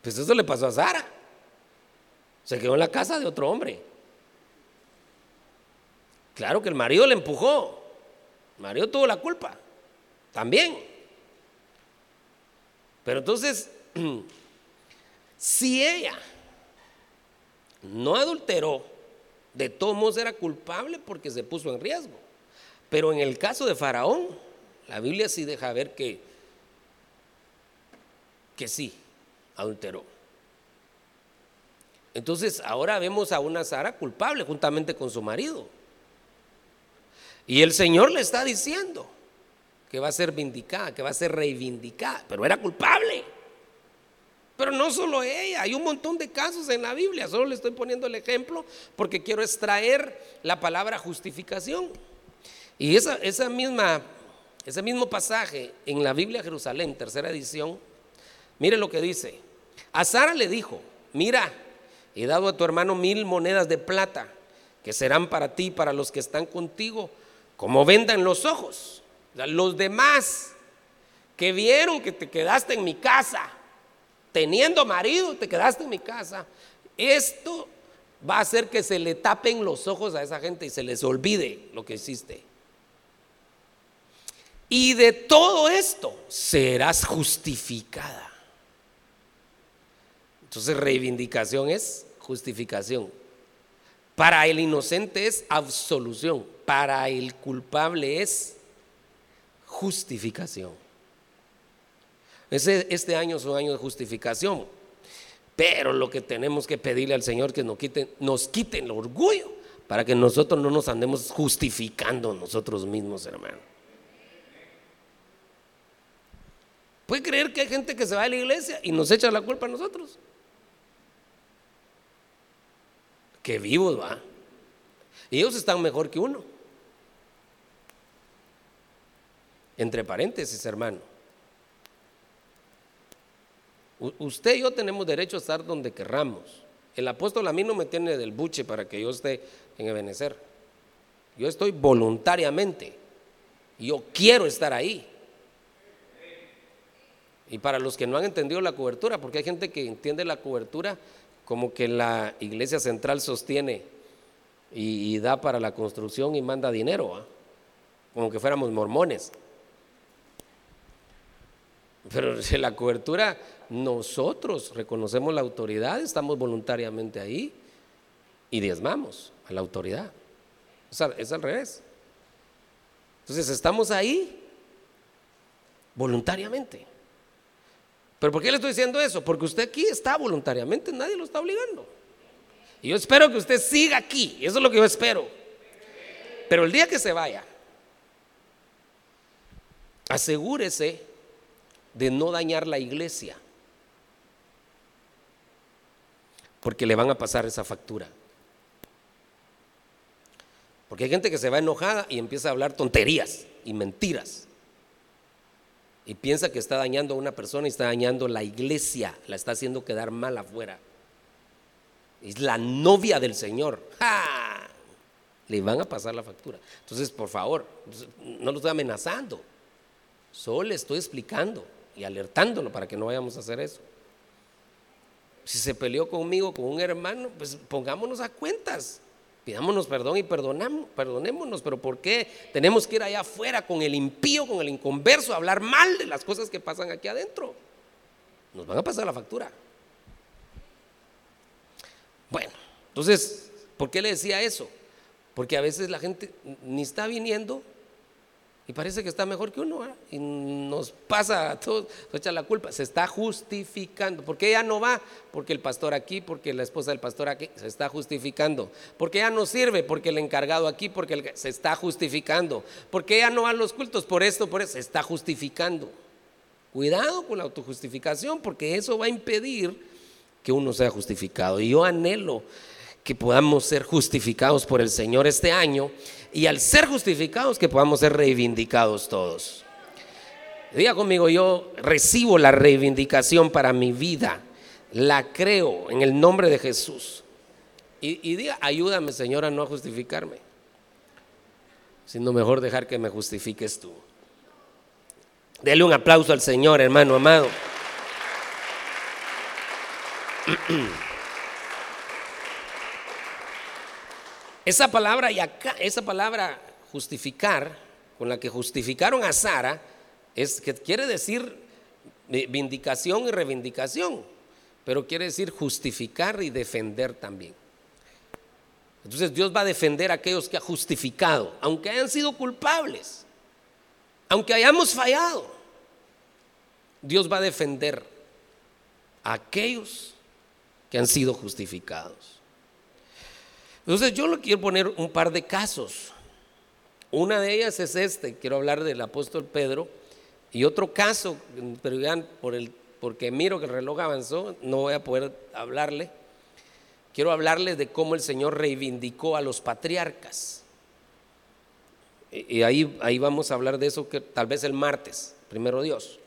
Pues eso le pasó a Sara. Se quedó en la casa de otro hombre. Claro que el marido le empujó. Mario tuvo la culpa, también. Pero entonces, (clears throat) si ella no adulteró, de todos modos era culpable porque se puso en riesgo. Pero en el caso de Faraón, la Biblia sí deja ver que, que sí, adulteró. Entonces ahora vemos a una Sara culpable juntamente con su marido. Y el Señor le está diciendo que va a ser vindicada, que va a ser reivindicada, pero era culpable. Pero no solo ella, hay un montón de casos en la Biblia, solo le estoy poniendo el ejemplo porque quiero extraer la palabra justificación. Y esa, esa misma, ese mismo pasaje en la Biblia Jerusalén, tercera edición, mire lo que dice. A Sara le dijo, mira, he dado a tu hermano mil monedas de plata que serán para ti para los que están contigo como vendan los ojos. Los demás que vieron que te quedaste en mi casa, teniendo marido, te quedaste en mi casa, esto va a hacer que se le tapen los ojos a esa gente y se les olvide lo que hiciste. Y de todo esto serás justificada. Entonces reivindicación es justificación. Para el inocente es absolución para el culpable es justificación. Este año es un año de justificación, pero lo que tenemos que pedirle al Señor que nos quiten, nos quiten el orgullo para que nosotros no nos andemos justificando nosotros mismos, hermano. ¿Puede creer que hay gente que se va a la iglesia y nos echa la culpa a nosotros? Que vivos, va. Y ellos están mejor que uno. Entre paréntesis, hermano. usted y yo tenemos derecho a estar donde querramos. El apóstol a mí no me tiene del buche para que yo esté en Ebenezer. Yo estoy voluntariamente. Yo quiero estar ahí. Y para los que no han entendido la cobertura, porque hay gente que entiende la cobertura como que la iglesia central sostiene y, da para la construcción y manda dinero, como que fuéramos mormones. Pero (laughs) la cobertura, nosotros reconocemos la autoridad, estamos voluntariamente ahí y diezmamos a la autoridad. es al revés. Entonces estamos ahí voluntariamente. ¿Pero por qué le estoy diciendo eso? Porque usted aquí está voluntariamente, nadie lo está obligando. Y yo espero que usted siga aquí, eso es lo que yo espero. Pero el día que se vaya, asegúrese de no dañar la iglesia, porque le van a pasar esa factura. Porque hay gente que se va enojada y empieza a hablar tonterías y mentiras. Y piensa que está dañando a una persona y está dañando la iglesia, la está haciendo quedar mal afuera. Es la novia del Señor. Le van a pasar la factura. Entonces, por favor, no lo estoy amenazando. Solo le estoy explicando y alertándolo para que no vayamos a hacer eso. Si se peleó conmigo, con un hermano, pues pongámonos a cuentas. Pidámonos perdón y perdonamos, perdonémonos, pero ¿por qué tenemos que ir allá afuera con el impío, con el inconverso, a hablar mal de las cosas que pasan aquí adentro? nos van a pasar la factura. Bueno, entonces, ¿por qué le decía eso? Porque a veces la gente ni está viniendo y parece que está mejor que uno, y nos pasa a todos, nos echa la culpa, se está justificando. ¿Por qué ella no va? Porque el pastor aquí, porque la esposa del pastor aquí, se está justificando. ¿Por qué ella no sirve? Porque el encargado aquí, porque se está justificando. ¿Por qué ella no va a los cultos? Por esto, por eso, se está justificando. Cuidado con la autojustificación, porque eso va a impedir que uno sea justificado. Y yo anhelo que podamos ser justificados por el Señor este año y al ser justificados que podamos ser reivindicados todos. Diga conmigo, yo recibo la reivindicación para mi vida, la creo en el nombre de Jesús. Y, diga, ayúdame Señor a no justificarme, sino mejor dejar que me justifiques tú. Dele un aplauso al Señor, hermano amado. (clears throat) Esa palabra esa palabra justificar, con la que justificaron a Sara, es que quiere decir vindicación y reivindicación, pero quiere decir justificar y defender también. Entonces Dios va a defender a aquellos que ha justificado, aunque hayan sido culpables, aunque hayamos fallado. Dios va a defender a aquellos que han sido justificados. Entonces yo le quiero poner un par de casos. Una de ellas es este, quiero hablar del apóstol Pedro. Y otro caso, por el, porque miro que el reloj avanzó, no voy a poder hablarle. Quiero hablarles de cómo el Señor reivindicó a los patriarcas. Y ahí, ahí vamos a hablar de eso que tal vez el martes, primero Dios.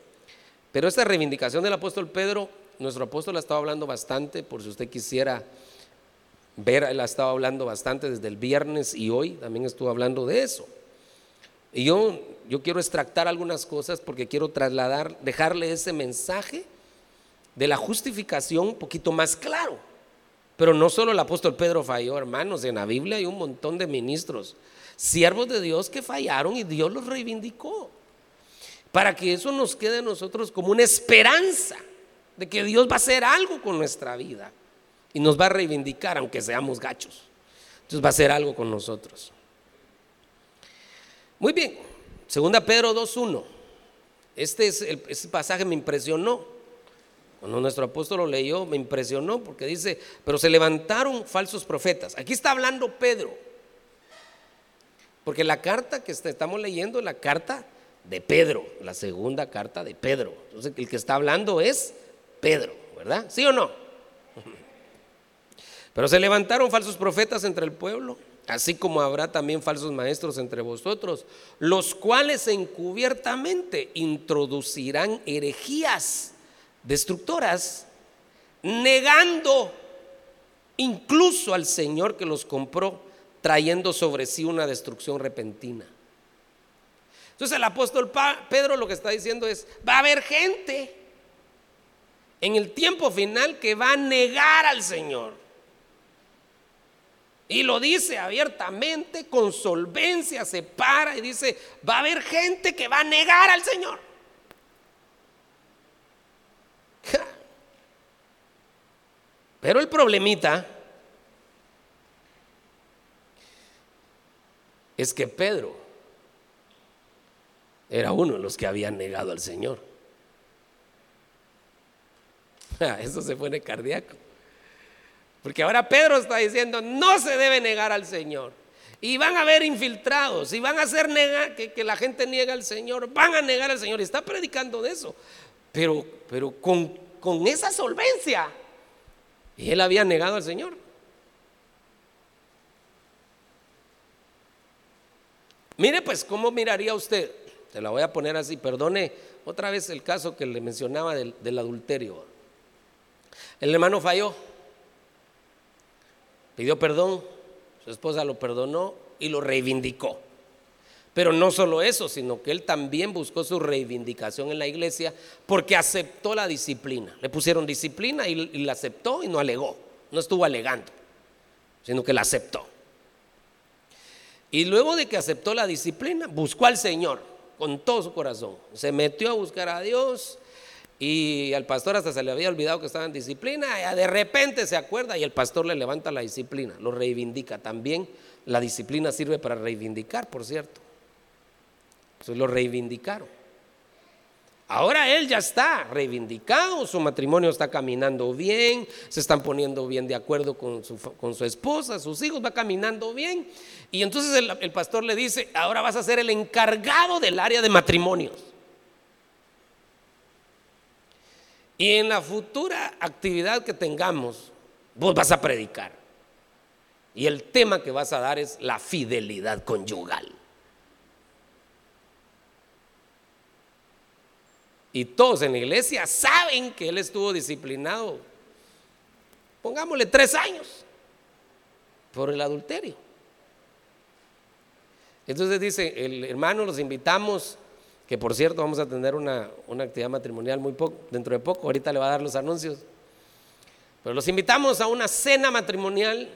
Pero esta reivindicación del apóstol Pedro, nuestro apóstol ha estado hablando bastante, por si usted quisiera Ver, él ha estado hablando bastante desde el viernes y hoy también estuvo hablando de eso. Y yo, yo quiero extractar algunas cosas porque quiero trasladar, dejarle ese mensaje de la justificación un poquito más claro. Pero no solo el apóstol Pedro falló, hermanos, en la Biblia hay un montón de ministros, siervos de Dios que fallaron y Dios los reivindicó. Para que eso nos quede a nosotros como una esperanza de que Dios va a hacer algo con nuestra vida y nos va a reivindicar aunque seamos gachos. Entonces va a hacer algo con nosotros. Muy bien, segunda Pedro 2.1. Este, es el, pasaje me impresionó. Cuando nuestro apóstol lo leyó, me impresionó porque dice, pero se levantaron falsos profetas. Aquí está hablando Pedro. Porque la carta que estamos leyendo es la carta de Pedro, la segunda carta de Pedro. Entonces el que está hablando es Pedro, ¿verdad? ¿Sí o no? Pero se levantaron falsos profetas entre el pueblo, así como habrá también falsos maestros entre vosotros, los cuales encubiertamente introducirán herejías destructoras, negando incluso al Señor que los compró, trayendo sobre sí una destrucción repentina. Entonces el apóstol Pedro lo que está diciendo es, va a haber gente en el tiempo final que va a negar al Señor. Y lo dice abiertamente, con solvencia, se para y dice, va a haber gente que va a negar al Señor. (laughs) Pero el problemita es que Pedro era uno de los que habían negado al Señor. (laughs) Eso se pone cardíaco. Porque ahora Pedro está diciendo, no se debe negar al Señor. Y van a haber infiltrados, y van a hacer negar, que, la gente niega al Señor, van a negar al Señor. Y está predicando de eso. Pero, pero con, con esa solvencia. Y él había negado al Señor. Mire pues, ¿cómo miraría usted? Te la voy a poner así, perdone otra vez el caso que le mencionaba del, del adulterio. El hermano falló pidió perdón, su esposa lo perdonó y lo reivindicó. Pero no solo eso, sino que él también buscó su reivindicación en la iglesia porque aceptó la disciplina. Le pusieron disciplina y, la aceptó y no alegó, no estuvo alegando, sino que la aceptó. Y luego de que aceptó la disciplina, buscó al Señor con todo su corazón. Se metió a buscar a Dios y al pastor hasta se le había olvidado que estaba en disciplina, y de repente se acuerda y el pastor le levanta la disciplina, lo reivindica. También la disciplina sirve para reivindicar, por cierto. Entonces lo reivindicaron. Ahora él ya está reivindicado, su matrimonio está caminando bien, se están poniendo bien de acuerdo con su, esposa, sus hijos, va caminando bien. Y entonces el, el pastor le dice, ahora vas a ser el encargado del área de matrimonios. Y en la futura actividad que tengamos, vos vas a predicar. Y el tema que vas a dar es la fidelidad conyugal. Y todos en la iglesia saben que él estuvo disciplinado. Pongámosle tres años por el adulterio. Entonces dice, el hermano, los invitamos, que por cierto vamos a tener una, actividad matrimonial muy poco, dentro de poco, ahorita le va a dar los anuncios. Pero los invitamos a una cena matrimonial.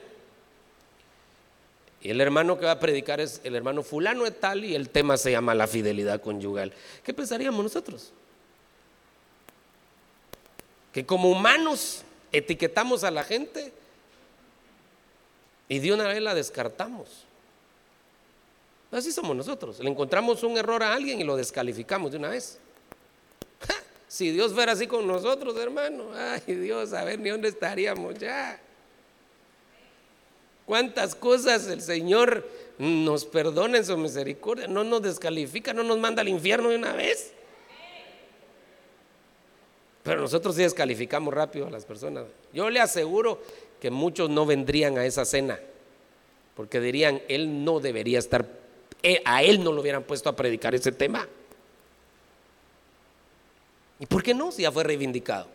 Y el hermano que va a predicar es el hermano fulano de tal y el tema se llama la fidelidad conyugal. ¿Qué pensaríamos nosotros? que como humanos etiquetamos a la gente y de una vez la descartamos. Así somos nosotros. Le encontramos un error a alguien y lo descalificamos de una vez. Si Dios fuera así con nosotros, hermano, ay Dios, a ver ni dónde estaríamos ya. Cuántas cosas el Señor nos perdona en su misericordia, no nos descalifica, no nos manda al infierno de una vez. Pero nosotros sí descalificamos rápido a las personas. Yo le aseguro que muchos no vendrían a esa cena, porque dirían, él no debería estar, a él no lo hubieran puesto a predicar ese tema. ¿Y por qué no? Si ya fue reivindicado.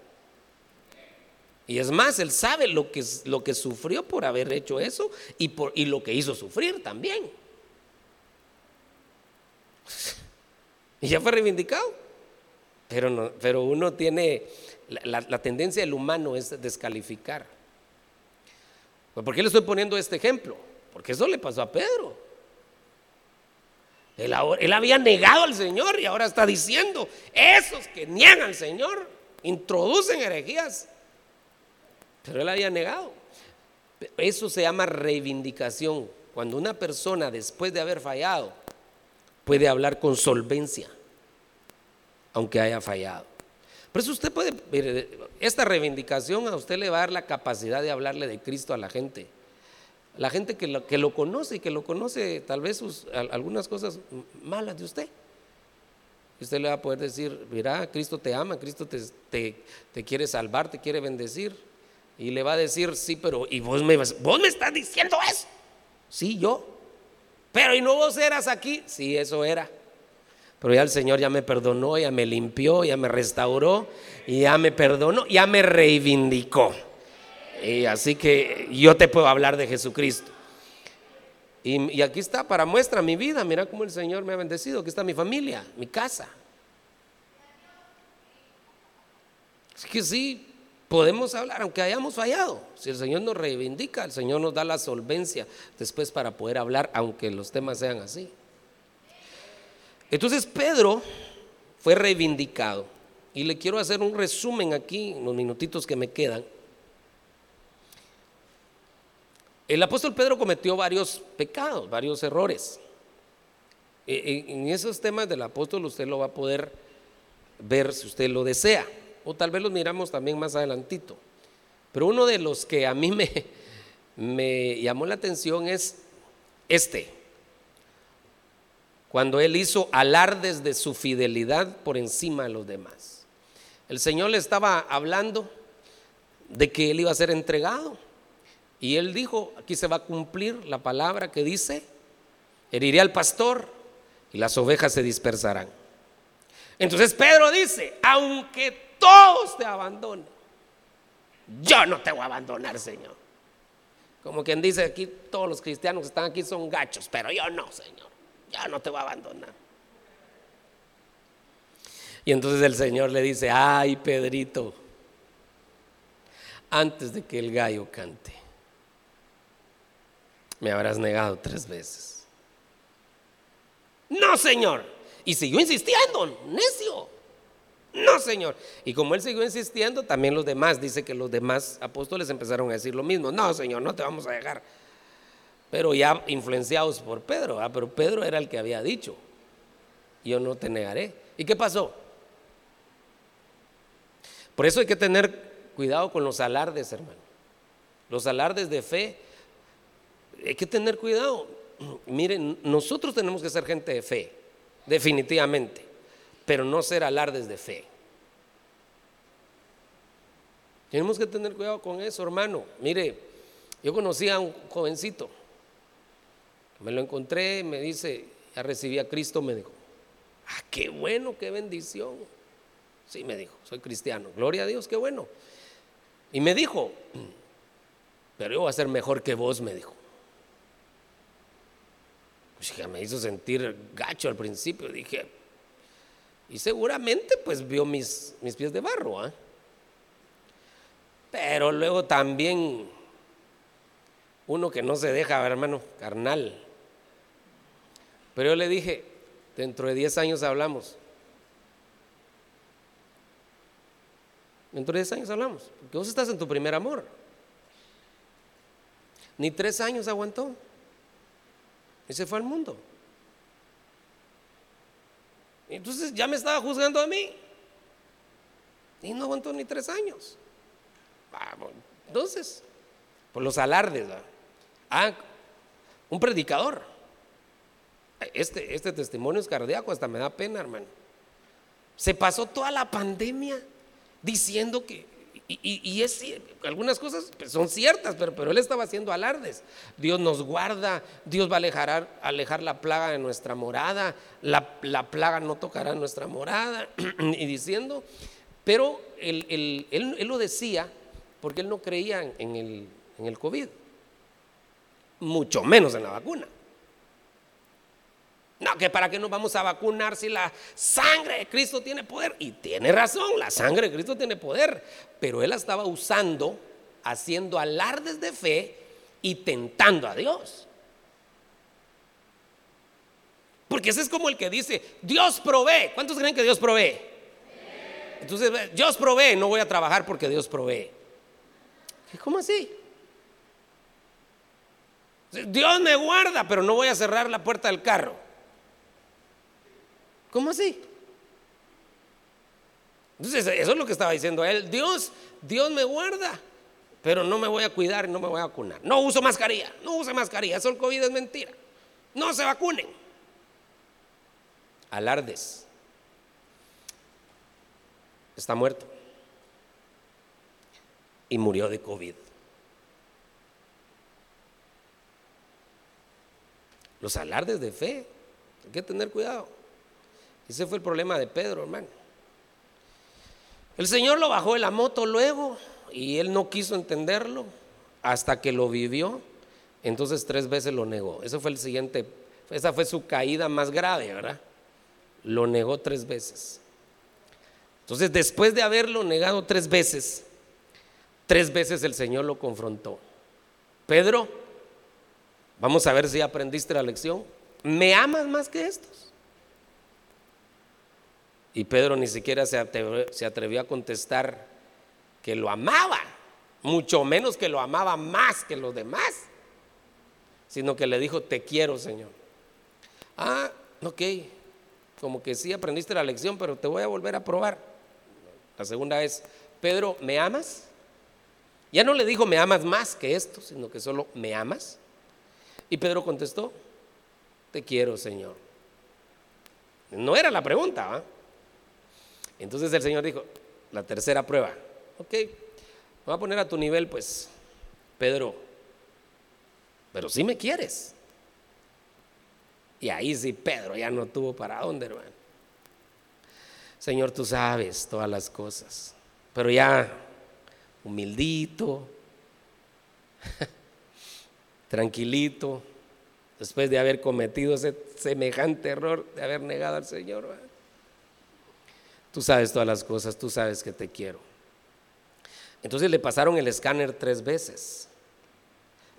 Y es más, él sabe lo que, lo que sufrió por haber hecho eso y, por, y lo que hizo sufrir también. Y ya fue reivindicado. Pero, pero uno tiene, la, tendencia del humano es descalificar. ¿Por qué le estoy poniendo este ejemplo? Porque eso le pasó a Pedro. Él, había negado al Señor y ahora está diciendo, esos que niegan al Señor introducen herejías. Pero él había negado. Eso se llama reivindicación. Cuando una persona después de haber fallado puede hablar con solvencia aunque haya fallado. Por eso usted puede, esta reivindicación a usted le va a dar la capacidad de hablarle de Cristo a la gente. La gente que lo, conoce y que lo conoce tal vez sus, algunas cosas malas de usted. Usted le va a poder decir, mira, Cristo te ama, Cristo te, te, quiere salvar, te quiere bendecir. Y le va a decir, sí, pero ¿y vos me, vos me estás diciendo eso? Sí, yo. Pero ¿y no vos eras aquí? Sí, eso era. Pero ya el Señor ya me perdonó, ya me limpió, ya me restauró, y ya me perdonó, ya me reivindicó. Y así que yo te puedo hablar de Jesucristo. Y, aquí está para muestra mi vida. Mira cómo el Señor me ha bendecido. Aquí está mi familia, mi casa. Así que sí, podemos hablar, aunque hayamos fallado. Si el Señor nos reivindica, el Señor nos da la solvencia después para poder hablar, aunque los temas sean así. Entonces Pedro fue reivindicado. Y le quiero hacer un resumen aquí, en los minutitos que me quedan. El apóstol Pedro cometió varios pecados, varios errores. E, e, en esos temas del apóstol usted lo va a poder ver si usted lo desea. O tal vez los miramos también más adelantito. Pero uno de los que a mí me, llamó la atención es este cuando él hizo alardes de su fidelidad por encima de los demás. El Señor le estaba hablando de que él iba a ser entregado. Y él dijo, aquí se va a cumplir la palabra que dice, heriré al pastor y las ovejas se dispersarán. Entonces Pedro dice, aunque todos te abandonen, yo no te voy a abandonar, Señor. Como quien dice aquí, todos los cristianos que están aquí son gachos, pero yo no, Señor ya no te va a abandonar. Y entonces el Señor le dice, ay Pedrito, antes de que el gallo cante, me habrás negado tres veces. No, Señor. Y siguió insistiendo, necio. No, Señor. Y como él siguió insistiendo, también los demás, dice que los demás apóstoles empezaron a decir lo mismo. No, Señor, no te vamos a dejar. Pero ya influenciados por Pedro, pero Pedro era el que había dicho, yo no te negaré. ¿Y qué pasó? Por eso hay que tener cuidado con los alardes, hermano. Los alardes de fe, hay que tener cuidado. (clears throat) Miren, nosotros tenemos que ser gente de fe, definitivamente, pero no ser alardes de fe. Tenemos que tener cuidado con eso, hermano. Mire, yo conocí a un jovencito, me lo encontré, me dice, ya recibí a Cristo, me dijo, ah, qué bueno, qué bendición. Sí, me dijo, soy cristiano, gloria a Dios, qué bueno. Y me dijo, pero yo voy a ser mejor que vos, me dijo. Pues me hizo sentir gacho al principio, dije, y seguramente pues vio mis, mis pies de barro, ¿ah? Pero luego también uno que no se deja, hermano, carnal. Pero yo le dije, dentro de 10 años hablamos. Dentro de 10 años hablamos. Porque vos estás en tu primer amor. Ni tres años aguantó. Y se fue al mundo. Entonces ya me estaba juzgando a mí. Y no aguantó ni tres años. Entonces, por los alardes. Ah, un predicador. Este, este testimonio es cardíaco, hasta me da pena, hermano. Se pasó toda la pandemia diciendo que, y, es, algunas cosas pues, son ciertas, pero, pero, él estaba haciendo alardes. Dios nos guarda, Dios va a alejar, alejar la plaga de nuestra morada, la, plaga no tocará nuestra morada, (clears throat) y diciendo, pero él, él, lo decía porque él no creía en el, en el COVID, mucho menos en la vacuna. No, que para qué nos vamos a vacunar si la sangre de Cristo tiene poder. Y tiene razón, la sangre de Cristo tiene poder. Pero él la estaba usando, haciendo alardes de fe y tentando a Dios. Porque ese es como el que dice, Dios provee. ¿Cuántos creen que Dios provee? Entonces, Dios provee, no voy a trabajar porque Dios provee. ¿Cómo así? Dios me guarda, pero no voy a cerrar la puerta del carro. ¿Cómo así? Entonces, eso es lo que estaba diciendo él. Dios, Dios me guarda, pero no me voy a cuidar no me voy a vacunar. No uso mascarilla, no use mascarilla. Eso el COVID es mentira. No se vacunen. Alardes. Está muerto. Y murió de COVID. Los alardes de fe. Hay que tener cuidado. Ese fue el problema de Pedro, hermano. El Señor lo bajó de la moto luego y él no quiso entenderlo hasta que lo vivió. Entonces tres veces lo negó. Ese fue el siguiente, esa fue su caída más grave, ¿verdad? Lo negó tres veces. Entonces después de haberlo negado tres veces, tres veces el Señor lo confrontó. Pedro, vamos a ver si aprendiste la lección. ¿Me amas más que estos? Y Pedro ni siquiera se atrevió, a contestar que lo amaba, mucho menos que lo amaba más que los demás, sino que le dijo, te quiero, Señor. Ah, ok, como que sí aprendiste la lección, pero te voy a volver a probar. La segunda vez, Pedro, ¿me amas? Ya no le dijo, me amas más que esto, sino que solo, ¿me amas? Y Pedro contestó, te quiero, Señor. No era la pregunta, ¿va? Entonces el Señor dijo, la tercera prueba, ok, me voy a poner a tu nivel, pues, Pedro, pero si me quieres. Y ahí sí, Pedro ya no tuvo para dónde, hermano. Señor, tú sabes todas las cosas, pero ya humildito, (laughs) tranquilito, después de haber cometido ese semejante error de haber negado al Señor. Tú sabes todas las cosas, tú sabes que te quiero. Entonces le pasaron el escáner tres veces.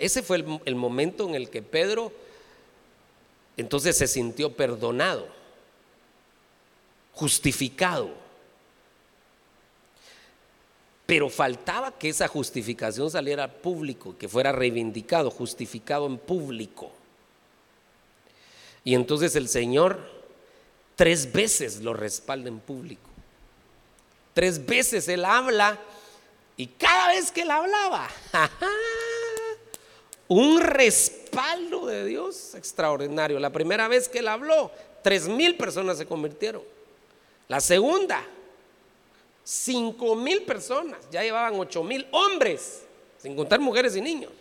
Ese fue el, momento en el que Pedro entonces se sintió perdonado, justificado. Pero faltaba que esa justificación saliera al público, que fuera reivindicado, justificado en público. Y entonces el Señor tres veces lo respalda en público. Tres veces Él habla y cada vez que Él hablaba, (laughs) un respaldo de Dios extraordinario. La primera vez que Él habló, tres mil personas se convirtieron. La segunda, cinco mil personas, ya llevaban ocho mil hombres, sin contar mujeres y niños.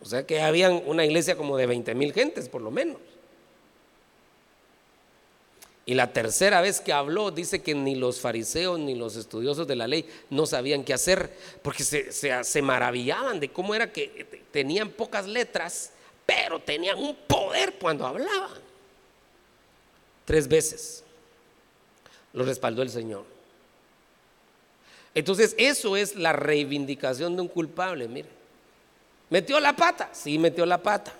O sea que habían una iglesia como de 20 mil gentes, por lo menos. Y la tercera vez que habló, dice que ni los fariseos ni los estudiosos de la ley no sabían qué hacer, porque se, se, maravillaban de cómo era que tenían pocas letras, pero tenían un poder cuando hablaban. Tres veces lo respaldó el Señor. Entonces, eso es la reivindicación de un culpable, mire. ¿Metió la pata? Sí, metió la pata.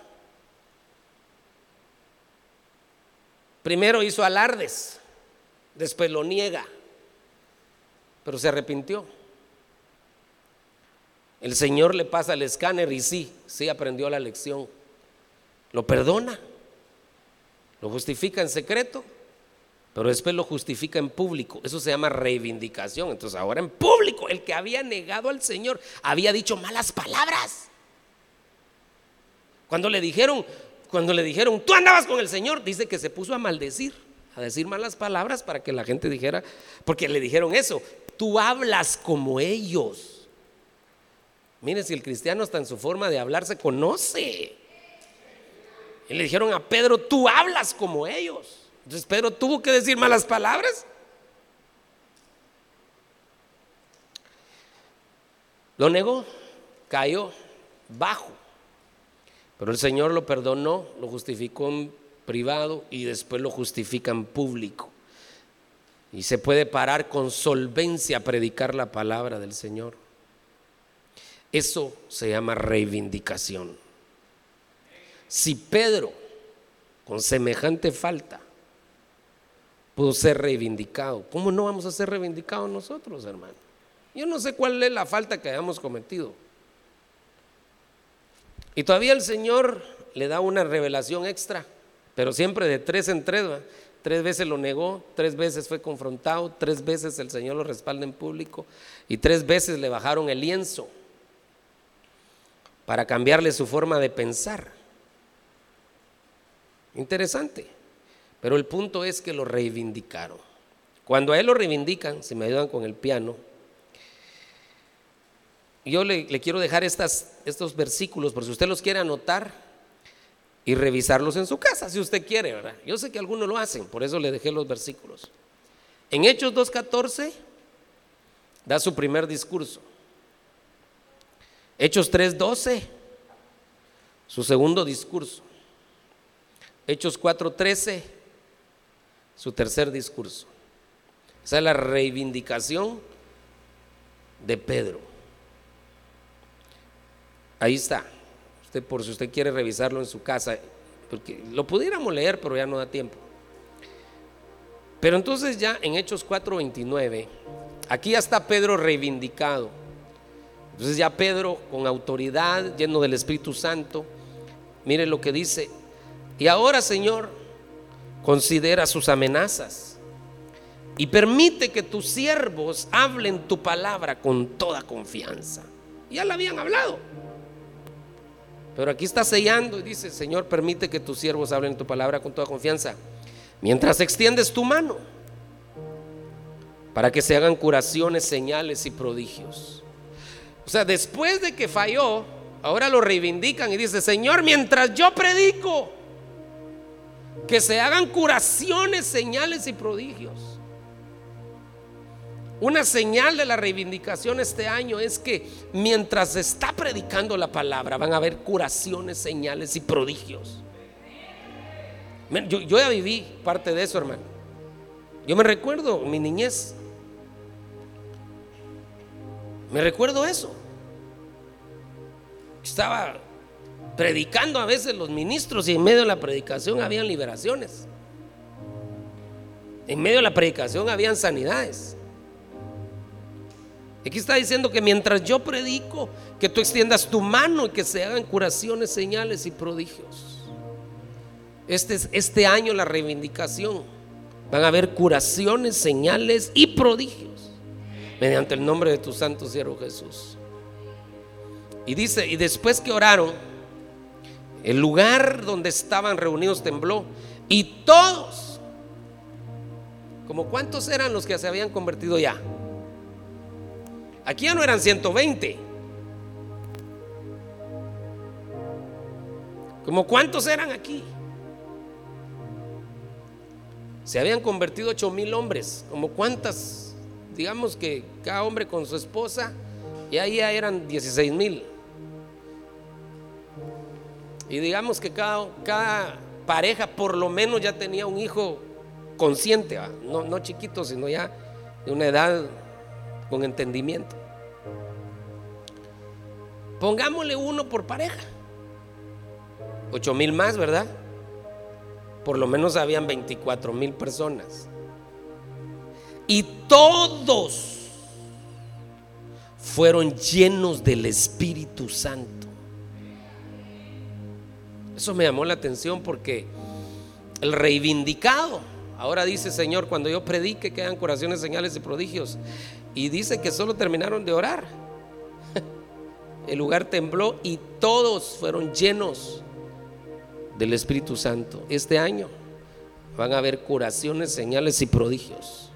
Primero hizo alardes, después lo niega, pero se arrepintió. El Señor le pasa el escáner y sí, sí aprendió la lección. Lo perdona, lo justifica en secreto, pero después lo justifica en público. Eso se llama reivindicación. Entonces ahora en público, el que había negado al Señor había dicho malas palabras. Cuando le dijeron, cuando le dijeron, tú andabas con el Señor, dice que se puso a maldecir, a decir malas palabras para que la gente dijera, porque le dijeron eso, tú hablas como ellos. Mire, si el cristiano está en su forma de hablar, se conoce. Y le dijeron a Pedro, tú hablas como ellos. Entonces Pedro tuvo que decir malas palabras. Lo negó, cayó bajo. Pero el Señor lo perdonó, lo justificó en privado y después lo justifica en público. Y se puede parar con solvencia a predicar la palabra del Señor. Eso se llama reivindicación. Si Pedro, con semejante falta, pudo ser reivindicado, ¿cómo no vamos a ser reivindicados nosotros, hermano? Yo no sé cuál es la falta que hayamos cometido. Y todavía el Señor le da una revelación extra, pero siempre de tres en tres. Tres veces lo negó, tres veces fue confrontado, tres veces el Señor lo respalda en público y tres veces le bajaron el lienzo para cambiarle su forma de pensar. Interesante. Pero el punto es que lo reivindicaron. Cuando a él lo reivindican, si me ayudan con el piano, yo le, quiero dejar estos versículos por si usted los quiere anotar y revisarlos en su casa, si usted quiere, ¿verdad? Yo sé que algunos lo hacen, por eso le dejé los versículos. En Hechos 2.14 da su primer discurso. Hechos 3.12, su segundo discurso. Hechos 4.13, su tercer discurso. Esa es la reivindicación de Pedro. Ahí está. Usted, por si usted quiere revisarlo en su casa, porque lo pudiéramos leer, pero ya no da tiempo. Pero entonces ya en Hechos 4:29, aquí ya está Pedro reivindicado. Entonces ya Pedro con autoridad, lleno del Espíritu Santo, mire lo que dice. Y ahora, Señor, considera sus amenazas y permite que tus siervos hablen tu palabra con toda confianza. Ya la habían hablado. Pero aquí está sellando y dice, Señor, permite que tus siervos hablen tu palabra con toda confianza. Mientras extiendes tu mano para que se hagan curaciones, señales y prodigios. O sea, después de que falló, ahora lo reivindican y dice, Señor, mientras yo predico, que se hagan curaciones, señales y prodigios. Una señal de la reivindicación este año es que mientras está predicando la palabra van a haber curaciones, señales y prodigios. Yo, ya viví parte de eso, hermano. Yo me recuerdo mi niñez. Me recuerdo eso. Estaba predicando a veces los ministros y en medio de la predicación habían liberaciones. En medio de la predicación habían sanidades. Aquí está diciendo que mientras yo predico, que tú extiendas tu mano y que se hagan curaciones, señales y prodigios. Este, es, este año la reivindicación. Van a haber curaciones, señales y prodigios. Mediante el nombre de tu santo siervo Jesús. Y dice, y después que oraron, el lugar donde estaban reunidos tembló. Y todos, como cuántos eran los que se habían convertido ya. Aquí ya no eran 120. ¿Como cuántos eran aquí? Se habían convertido 8 mil hombres. ¿Como cuántas? Digamos que cada hombre con su esposa. Y ya eran 16 mil. Y digamos que cada, cada, pareja por lo menos ya tenía un hijo consciente, no, no chiquito, sino ya de una edad con entendimiento. Pongámosle uno por pareja. Ocho mil más, ¿verdad? Por lo menos habían 24 mil personas. Y todos fueron llenos del Espíritu Santo. Eso me llamó la atención porque el reivindicado ahora dice, Señor, cuando yo predique quedan curaciones, señales y prodigios. Y dice que solo terminaron de orar. (laughs) El lugar tembló y todos fueron llenos del Espíritu Santo. Este año van a haber curaciones, señales y prodigios.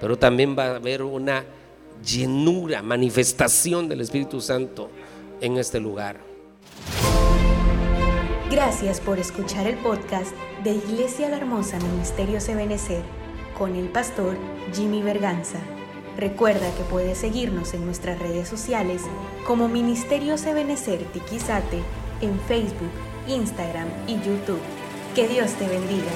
Pero también va a haber una llenura, manifestación del Espíritu Santo en este lugar. Gracias por escuchar el podcast de Iglesia La Hermosa Ministerio Ebenecer con el pastor Jimmy Berganza. Recuerda que puedes seguirnos en nuestras redes sociales como Ministerio Ebenecer Tiquizate en Facebook, Instagram y YouTube. Que Dios te bendiga.